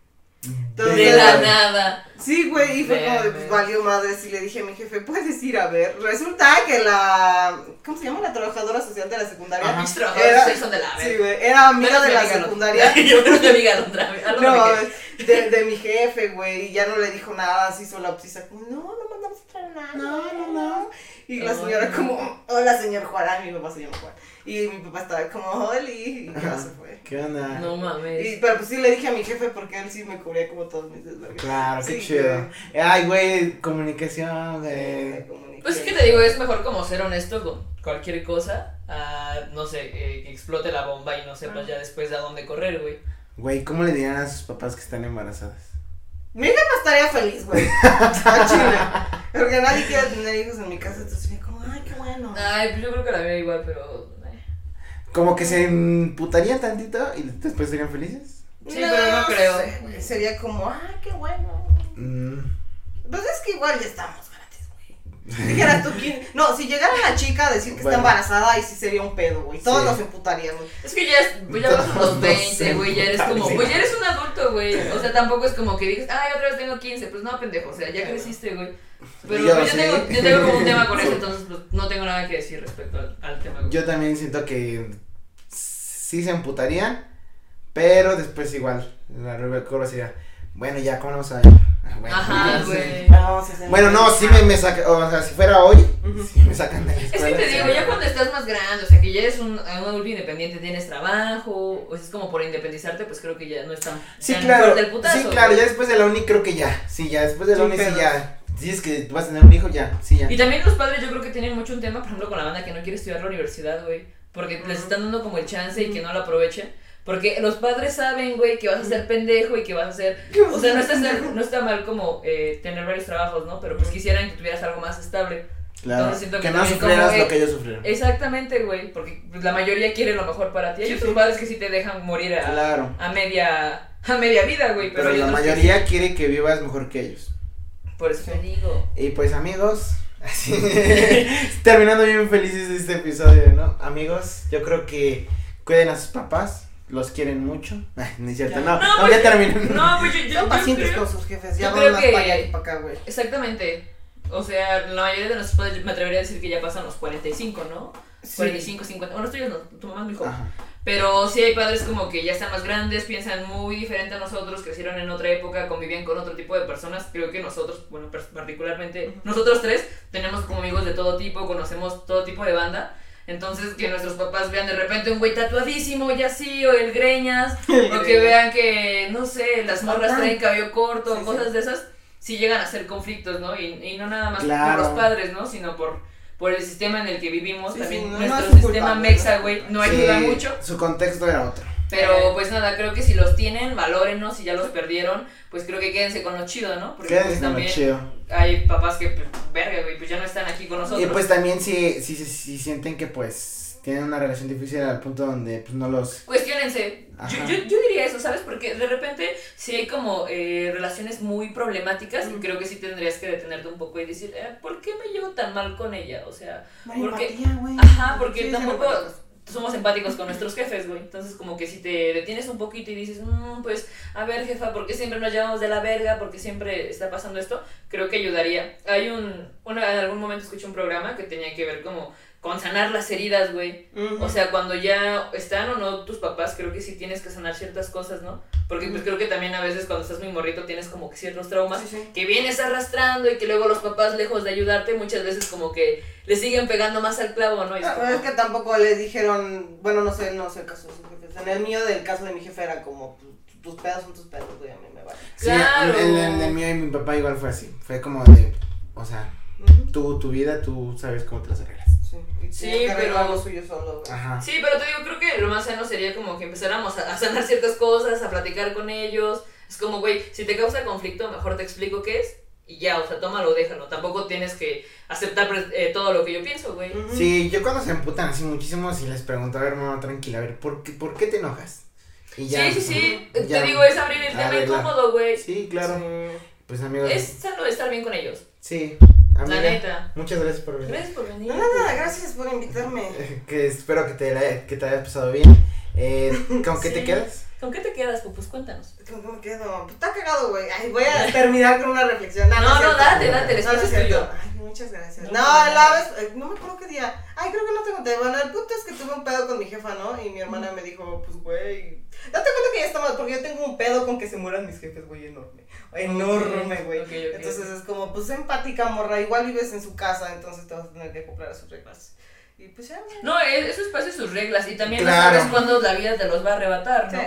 Entonces, De la nada. Sí, güey, y fue como de, pues valió madres y le dije a mi jefe, puedes ir a ver. Resulta que la, ¿cómo se llama? La trabajadora social de la secundaria. Ajá. Mis trabajadores Era- de la Sí, güey, era amiga de la secundaria. Yo creo que amiga Londra. algo No, me quedé. de, de mi jefe, güey, y ya no le dijo nada, así solapsiza, como, no, no mandamos a traer nada. No, no, no. Y la señora no. como, hola señor Juan, ah, mi papá se llama Juan. Y mi papá estaba como, Oli, y ya se fue. ¿Qué onda? No Y, mames. pero pues sí le dije a mi jefe porque él sí me cubría como todos mis desvergüenzas. Claro, qué Sí, chido. Ay, güey, comunicación, Eh, güey. comunicación. Pues es que te digo, es mejor como ser honesto con cualquier cosa a, no sé, eh, que explote la bomba y no sepas ya después de a dónde correr, güey. Güey, ¿cómo le dirían a sus papás que están embarazadas? Mi hija no estaría feliz, güey. A Chile. Porque nadie quiere tener hijos en mi casa, entonces sería como, ay, qué bueno. Ay, pues yo creo que la veo igual, pero... eh. Como que se emputarían tantito y después serían felices. Sí, pero no creo. sé, Sería como, ay, qué bueno. Mm. Pues es que igual ya estamos. Dijeras tú quién. No, si llegara la chica a decir que Bueno. está embarazada, ahí sí sería un pedo, güey. Todos Sí. nos emputaríamos. Es que ya, es- pues ya vas a los No 20, sé, güey, ya eres como, sí. pues ya eres un adulto, güey. O sea, tampoco es como que digas, ay, otra vez tengo 15, pues no, pendejo, o sea, ya creciste, güey. Pero Yo pues, tengo, yo tengo como un tema con eso, entonces pues, no tengo nada que decir respecto al, al tema, güey. Yo también siento que sí se emputarían, pero después igual, la curva sería, bueno, ya, ¿cómo vamos a ver? Bueno, Ajá, sí. güey. No, hacemos- Bueno, no, sí me, me saca, o sea, si fuera hoy, sí me sacan de la Es que te digo, sí. ya cuando estás más grande, o sea, que ya eres un, un adulto independiente, tienes trabajo, o es como por independizarte, pues creo que ya no es tan, Sí, tan claro, fuerte el putazo. sí, claro, ya después de la uni creo que ya, sí, ya después de la uni sí pedos. ya, si es que vas a tener un hijo, ya, sí, ya. Y también los padres yo creo que tienen mucho un tema, por ejemplo, con la banda que no quiere estudiar la universidad, güey. Porque les están dando como el chance y que no lo aprovechen. Porque los padres saben, güey, que vas a ser pendejo y que vas a ser... O sea, no está, no está mal como eh, tener varios trabajos, ¿no? Pero pues quisieran que tuvieras algo más estable. Claro, que que no sufrieras como, lo que ellos sufrieron. Exactamente, güey. Porque pues, la mayoría quiere lo mejor para ti. Hay otros padres que sí te dejan morir a, Claro, a media... A media vida, güey. Pero, pero la que mayoría quiere que vivas mejor que ellos. Por eso te digo. Y pues amigos, así, terminando bien felices este episodio, ¿no? Amigos, yo creo que cuiden a sus papás, los quieren mucho. Ay, no es cierto, Ya. no, No, no, pues, ya terminé. No, pues yo, yo, yo pacientes creo- con sus jefes, ya van más que- para allá y para acá, güey. Exactamente. O sea, la mayoría de nuestros padres, me atrevería a decir que ya pasan los 45, ¿no? 45, 50. Bueno, tuyos no, tu mamá es muy joven. Ajá. Pero sí hay padres como que ya están más grandes, piensan muy diferente a nosotros, crecieron en otra época, convivían con otro tipo de personas. Creo que nosotros, bueno, particularmente, nosotros tres tenemos como amigos de todo tipo, conocemos todo tipo de banda. Entonces, que nuestros papás vean de repente un güey tatuadísimo y así, o el greñas, o que vean que, no sé, las morras traen cabello corto, Sí, sí. cosas de esas, sí llegan a ser conflictos, ¿no? Y, y no nada más Claro. por los padres, ¿no? Sino por, por el sistema en el que vivimos. Sí, También no, nuestro sistema mexa, güey, no ayuda mucho. Su contexto era otro. Pero pues nada, creo que si los tienen, valórenlos, si ya los perdieron, pues creo que quédense con lo chido, ¿no? Porque Quédense pues con lo también chido. hay papás que, pues, verga, güey, pues ya no están aquí con nosotros. Y pues también si, si, si, si sienten que pues tienen una relación difícil al punto donde pues no los... Cuestiónense. Yo, yo, yo diría eso, ¿sabes? Porque de repente si hay como eh, relaciones muy problemáticas y creo que sí tendrías que detenerte un poco y decir, eh, ¿por qué me llevo tan mal con ella? O sea, Porque- ajá, porque Sí, tampoco. Somos empáticos con nuestros jefes, güey. Entonces como que si te detienes un poquito y dices, "Mm, pues, a ver, jefa, ¿por qué siempre nos llevamos de la verga? ¿Por qué siempre está pasando esto? Creo que ayudaría. Hay un, una, en algún momento escuché un programa que tenía que ver como con sanar las heridas, güey. O sea, cuando ya están o no tus papás, creo que sí tienes que sanar ciertas cosas, ¿no? Porque pues creo que también a veces cuando estás muy morrito tienes como que ciertos traumas Sí, sí. que vienes arrastrando y que luego los papás lejos de ayudarte muchas veces como que le siguen pegando más al clavo, ¿no? Y es No, como- es que tampoco les dijeron, bueno, no sé, no sé el caso de sus jefes. En el mío, del caso de mi jefe, era como, "Tu- tus pedos son tus pedos, güey, a mí me vale. Sí, Claro. el, el, el mío y mi papá igual fue así. Fue como de, o sea, Ujú. tú, tu vida, tú sabes cómo te las arreglas. Sí, y Sí, pero- lo suyo solo, güey. Ajá. Sí, pero te digo, creo que lo más sano sería como que empezáramos a, a sanar ciertas cosas, a platicar con ellos. Es como, güey, si te causa conflicto, mejor te explico qué es y ya, o sea, tómalo, déjalo. Tampoco tienes que aceptar eh, todo lo que yo pienso, güey. Sí, yo cuando se emputan así muchísimo, si les pregunto, a ver, mamá, tranquila, a ver, ¿por qué, ¿por qué te enojas? Y Sí, sí, sí. ya. Te digo, es abrir el tema incómodo, güey. Sí, claro. Sí. Pues amigos, Es sano estar bien con ellos. sí, La amiga, neta. muchas gracias por venir. Gracias por venir. No, nada, gracias por invitarme. Que espero que te, la- que te haya pasado bien. Eh, ¿Con qué te quedas? ¿Con qué te quedas, Pupus? Cuéntanos. ¿Con qué me quedo? Pues está cagado, güey. Ay, voy a terminar con una reflexión. No, es no, cierto. date, date, el No, no espacio es tuyo. Ay, muchas gracias. No, No, no, la no. vez, eh, no me acuerdo qué día. Ay, creo que no te conté. Bueno, el punto es que tuve un pedo con mi jefa, ¿no? Y mi hermana me dijo, pues, güey. Date cuenta que ya estamos, porque yo tengo un pedo con que se mueran mis jefes, güey, enorme. Enorme, güey. Entonces es como, pues, empática, morra. Igual vives en su casa, entonces te vas a tener que acoplar a sus reglas. Y pues ya. No, es- eso es y sus reglas. Y también Claro. no sabes cuándo la vida te los va a arrebatar, ¿no? Sí.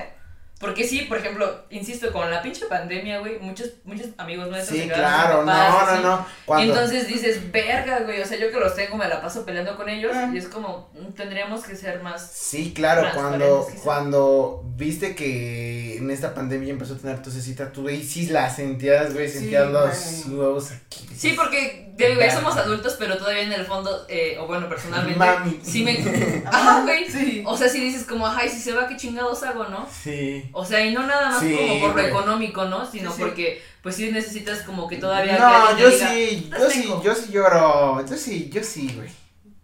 Porque sí, por ejemplo, insisto, con la pinche pandemia, güey, muchos, muchos amigos nuestros Sí, claro, papás, no, no, no. Cuando, Entonces dices, verga, güey, o sea, yo que los tengo me la paso peleando con ellos Ah. y es como, mm, tendríamos que ser más... Sí, claro, cuando, cuando viste que en esta pandemia empezó a tener tu cecita, tú güey, sí la sentías, güey, Sí, sentías los güey. huevos aquí. Sí, porque digo, ya somos adultos, pero todavía en el fondo, eh, o bueno, personalmente, Mami. sí me... Ajá, güey. Sí. O sea, si dices como, ay, si se va, ¿qué chingados hago, no? Sí. O sea, y no nada más Sí, como por lo güey. económico, ¿no? Sino Sí, sí. porque, pues sí necesitas como que todavía... No, yo diga, sí, "Estás yo sí, seco". yo sí lloro, yo sí, yo sí, güey.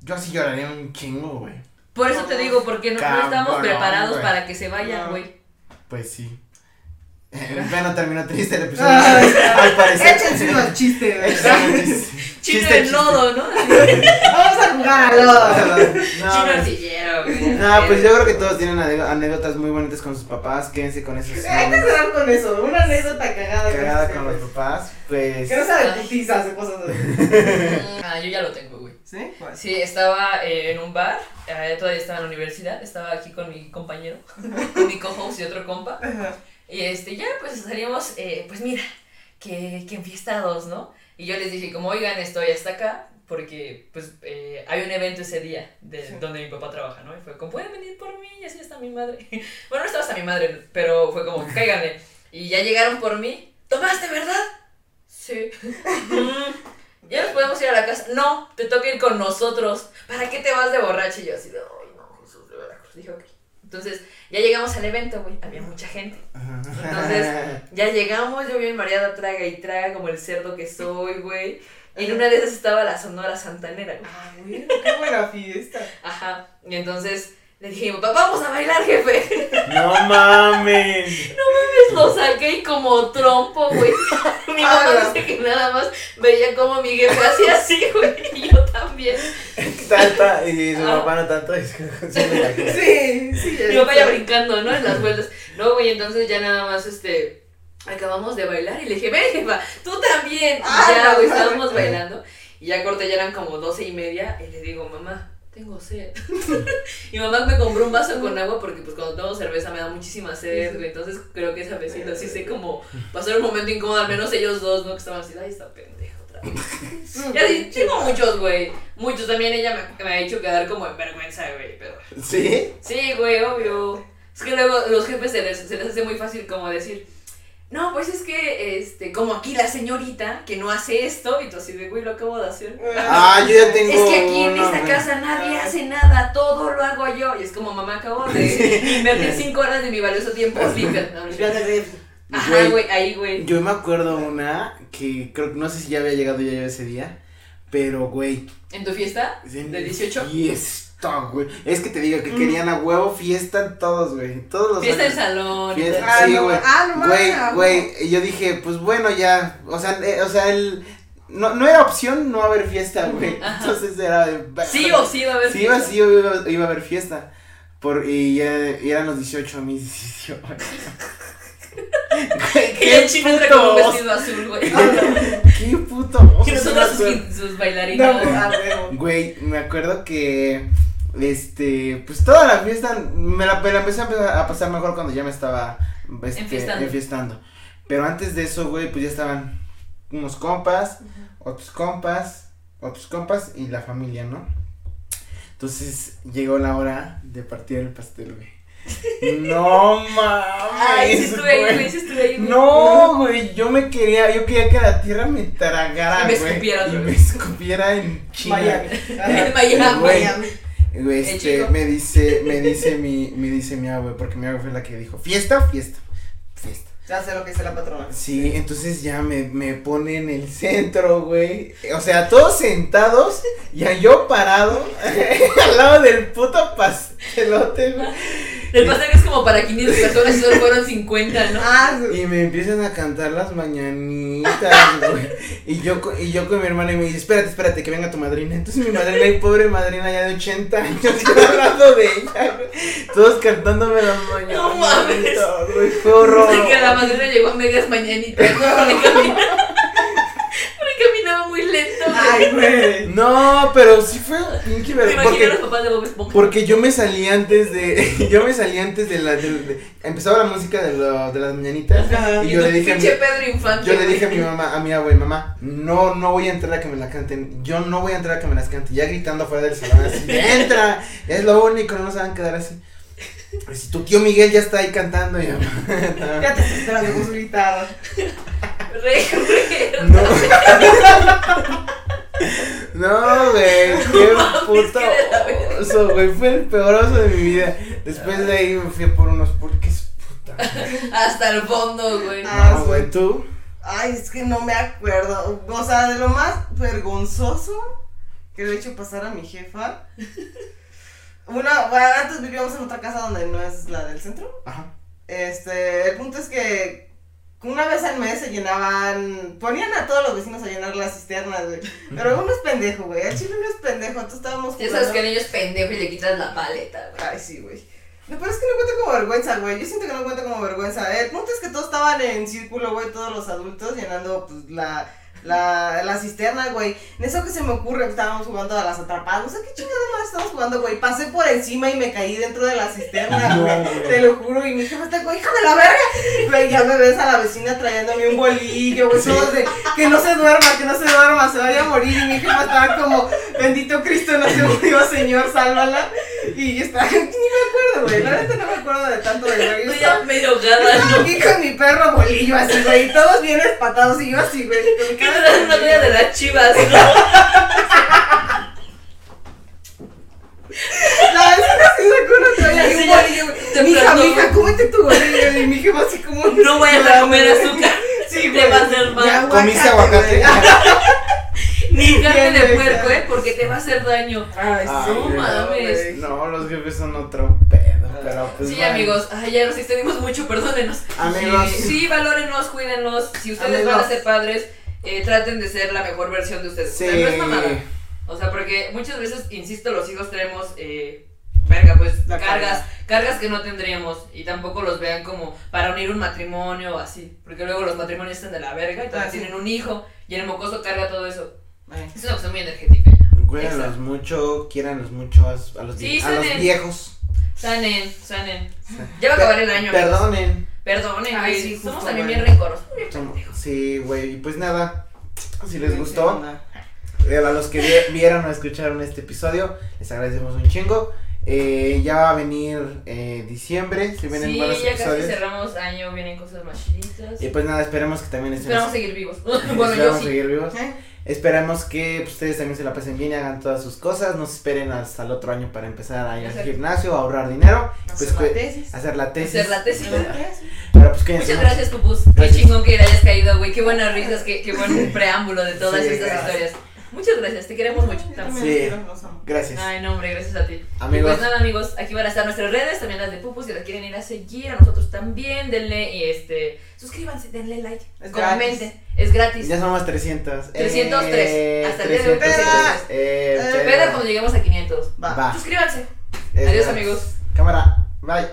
Yo sí lloraría un chingo, güey. Por eso te digo, porque no, no estamos preparados güey. para que se vayan, No. güey. Pues sí. Bueno, terminó triste el episodio. Ay, al parecer. Échense unos chistes, güey. Chino Chiste, en lodo, ¿no? Vamos a jugar a lodo. Chino No. No, pues yo creo que todos tienen anécdotas muy bonitas con sus papás. Quédense con esos Hay que cerrar con eso. Una anécdota cagada. Cagada con los papás. Pues. Que no sea de putizas o cosas así. Mm, Ah, yo ya lo tengo, güey. ¿Sí? ¿Cuál? Sí, estaba eh, en un bar, eh, todavía estaba en la universidad, estaba aquí con mi compañero, con mi co-host y otro compa. Ajá. Y este, ya pues salíamos, eh, pues mira, que, que enfiestados, ¿no? Y yo les dije, como, oigan, estoy hasta acá, porque pues eh, hay un evento ese día de, Sí. donde mi papá trabaja, ¿no? Y fue como, pueden venir por mí, y así está mi madre. bueno, no estaba hasta mi madre, pero fue como, cáiganle. Y ya llegaron por mí, ¿tomaste, verdad? Sí. "Mm, ¿Ya nos podemos ir a la casa? No, te toca ir con nosotros. ¿Para qué te vas de borracho? Y yo así de, ay, no, Jesús de Veracruz. Dije, ok. Entonces, ya llegamos al evento, güey. Había mucha gente. Entonces, ya llegamos, yo bien mareada, traga y traga como el cerdo que soy, güey. Y en una de esas estaba la Sonora Santanera. Ah, güey, qué buena fiesta. Ajá. Y entonces le dije, papá, vamos a bailar, jefe. no mames. Pues lo saqué y como trompo, güey. Mi mamá Ah, dice que nada más veía como mi jefe hacía así, güey. Y yo también. Tanta, y su Ah. papá no tanto. es que-. Sí, sí. Mi papá ya brincando, ¿no? En las vueltas. No, güey, entonces ya nada más, este, acabamos de bailar y le dije, ven, jefa, tú también. Y Ah, ya, güey, estábamos bailando. Y ya corté, ya eran como doce y media. Y le digo, mamá, tengo sed. y mamá me compró un vaso con agua porque, pues, cuando tomo cerveza me da muchísima sed, güey. Entonces creo que esa vez sí, sí sé como pasar un momento incómodo, al menos ellos dos, ¿no? Que estaban así, ay, está pendejo otra vez. Y así, tengo muchos, güey. Muchos también ella me, me ha hecho quedar como en vergüenza, güey, pero. ¿Sí? Sí, güey, obvio. Es que luego los jefes se les, se les hace muy fácil como decir, no, pues es que, este, como aquí la señorita que no hace esto, y tú así de, güey, lo acabo de hacer. Ah, yo ya tengo. Es que aquí en esta casa nadie hace nada, todo lo hago yo. Y es como, mamá, acabo de invertir cinco horas de mi valioso tiempo limpia. Ajá, Güey, güey, ahí, güey. Yo me acuerdo una que creo que no sé si ya había llegado ya yo ese día, pero güey. ¿En tu fiesta? ¿De 18? Fiesta, güey. Es que te digo que querían a huevo fiesta todos, güey. Todos los Fiesta en años. salón. Fiesta-. Ah, sí, no, güey. ah, no Güey, güey, y yo dije, pues bueno, ya, o sea, eh, o sea, el, no, no era opción no haber fiesta, güey, Ajá. entonces era de, Sí o sí va a haber sí iba, fiesta. sí iba, iba a haber fiesta, por, y, ya- y eran los 18 a mis 18. Güey, Y el chino entra con un vestido azul, güey. Qué puto sí me nosotros sus, sus No, bailarinas. ah, huevo. Güey, me acuerdo que, este, pues toda la fiesta, me la, me la empecé a, pasar mejor cuando ya me estaba, este, Enfiestando. enfiestando. Pero antes de eso, güey, pues ya estaban unos compas, otros compas, otros compas y la familia, ¿no? Entonces llegó la hora de partir el pastel, güey. No mames. Ay, sí estuve ahí, güey, sí estuve ahí, güey. No, güey, yo me quería, yo quería que la tierra me tragara, Y me güey, y me escupiera en China. Miami. En. Miami. Güey. Miami. Este, me dice, me dice mi, me dice mi abue, porque mi abue fue la que dijo, ¿fiesta fiesta? Fiesta. Ya sé lo que dice la patrona. Sí, entonces ya me, me pone en el centro, güey. O sea, todos sentados, ya yo parado, al lado del puto pastelote, güey. El pastel que es como para 500 personas y solo fueron 50, ¿no? Ah, Y me empiezan a cantar las mañanitas, güey. Y yo, co- y yo con mi hermana y me dice, espérate, espérate, que venga tu madrina. Entonces mi madrina y pobre madrina ya de 80 años, yo hablando de ella, güey. Todos cantándome las mañanitas. No mames. güey, fue horror. Que la madrina llegó a medias mañanitas, ¿no? Porque caminaba, porque caminaba muy lento, güey. Ay, güey. No, pero sí fue pinche Me ver- imagino a porque, los papás de Bob Esponja. porque yo me salí antes de, yo me salí antes de la, de- de- empezaba la música de, lo, de las mañanitas Ajá. y yo le dije a mi, pinche Pedro Infante. yo le dije a mi mamá, a mi abuela, mamá, no, no voy a entrar a que me la canten, yo no voy a entrar a que me las canten, ya gritando afuera del salón así, entra, es lo único, no nos van a quedar así. Y si tu tío Miguel ya está ahí cantando, y yo, Ya te estoy esperando con su guitarra. Re, re. no. No, güey, qué puto oso, güey, fue el peor oso de mi vida. Después de ahí me fui por unos pulques, puta. Hasta el fondo, güey. Ah, No, güey, tú. Ay, es que no me acuerdo. O sea, de lo más vergonzoso que le he hecho pasar a mi jefa. Una, bueno, antes vivíamos en otra casa donde no es la del centro. Ajá. Este, el punto es que una vez al mes se llenaban, ponían a todos los vecinos a llenar las cisternas, güey. Pero uno es pendejo, güey. El chile no es pendejo, entonces estábamos Ya sabes que el niño es pendejo y le quitas la paleta, güey. Ay, sí, güey. No, pero es que no cuenta como vergüenza, güey. Yo siento que no cuenta como vergüenza. El punto es que todos estaban en círculo, güey, todos los adultos llenando, pues, la, la, la cisterna, güey. En eso que se me ocurre, estábamos jugando a las atrapadas. No sé qué chingada más estábamos jugando, güey. Pasé por encima y me caí dentro de la cisterna, güey. güey. Te lo juro. Y mi jefa está como, hija de la verga. Güey, ya me ves a la vecina trayéndome un bolillo, güey. Todos de, que no se duerma, que no se duerma, se vaya a morir. Y mi jefa estaba como, bendito Cristo, no se murió, Señor, sálvala. Y yo estaba, ni me acuerdo, güey. La neta no me acuerdo de tanto de güey. Yo estaba, medio gada, estaba aquí con mi perro bolillo así, güey. y Todos bien espatados y yo así, güey. ¿Qué te das una talla de las chivas, no? La vecina sí sacó una toalla y un bolillo, güey. te Mija, mija, cómete tu bolillo. Y mi jefa así como. No vayas a comer azúcar. Sí, Te güey. va a hacer mal. Comiste aguacate. güey. Ni carne de Bien, puerco, güey. ¿eh? Porque te va a hacer daño. Ay, Ay, sí, no mames. No, los jefes son otro pedo, pero pues Sí, bueno. amigos, ay, ya nos extendimos mucho, perdónenos. Amigos. Sí, sí, valórenos, cuídenos. Si ustedes Amigos. van a ser padres, eh, traten de ser la mejor versión de ustedes. Sí. O sea, no es mamada. O sea, porque muchas veces, insisto, los hijos tenemos, eh, verga, pues, La cargas, cargas que no tendríamos. Y tampoco los vean como para unir un matrimonio o así. Porque luego los matrimonios están de la verga y también Ah, sí. tienen un hijo. Y el mocoso carga todo eso. Ay. Es una cuestión muy energética. Cuídenlos Exacto. mucho, quiéranlos mucho a, a los, Sí, a los viejos. Sanen, sanen. Ya va a acabar el año. Perdonen. Perdonen, Ay, güey. sí, Somos también bien rencorosos. Sí, güey, y pues nada, si les Sí, gustó, eh, a los que vi- vieron o escucharon este episodio, les agradecemos un chingo. Eh, ya va a venir eh, diciembre, si vienen Sí, buenos ya casi episodios. cerramos año, vienen cosas más chiditas. Y pues nada, esperemos que también estén Esperamos seguir vivos. bueno, yo esperamos sí. seguir vivos. ¿Eh? Esperamos que ustedes también se la pasen bien y hagan todas sus cosas. No se esperen hasta el otro año para empezar a ir al gimnasio, a ahorrar dinero, Hacer pues, la tesis. hacer la tesis. Hacer la tesis. Pero pues Muchas gracias, Pupus. Qué Gracias. chingón que le hayas caído, güey. Qué buenas risas, qué, qué buen preámbulo de todas Sí, estas gracias. historias. Muchas gracias, te queremos mucho. También Sí. Gracias. Ay, no, hombre, gracias a ti. Amigos. Y pues nada, amigos, aquí van a estar nuestras redes, también las de Pupus, si las quieren ir a seguir, a nosotros también, denle y este, suscríbanse, denle like, Es comenten, es gratis. Ya somos 300. 303. Eh, Hasta el día de hoy, 303. Eh, Eh, Espera cuando lleguemos a 500. Va. Va. Suscríbanse. Es Adiós, gratis. amigos. Cámara. Bye.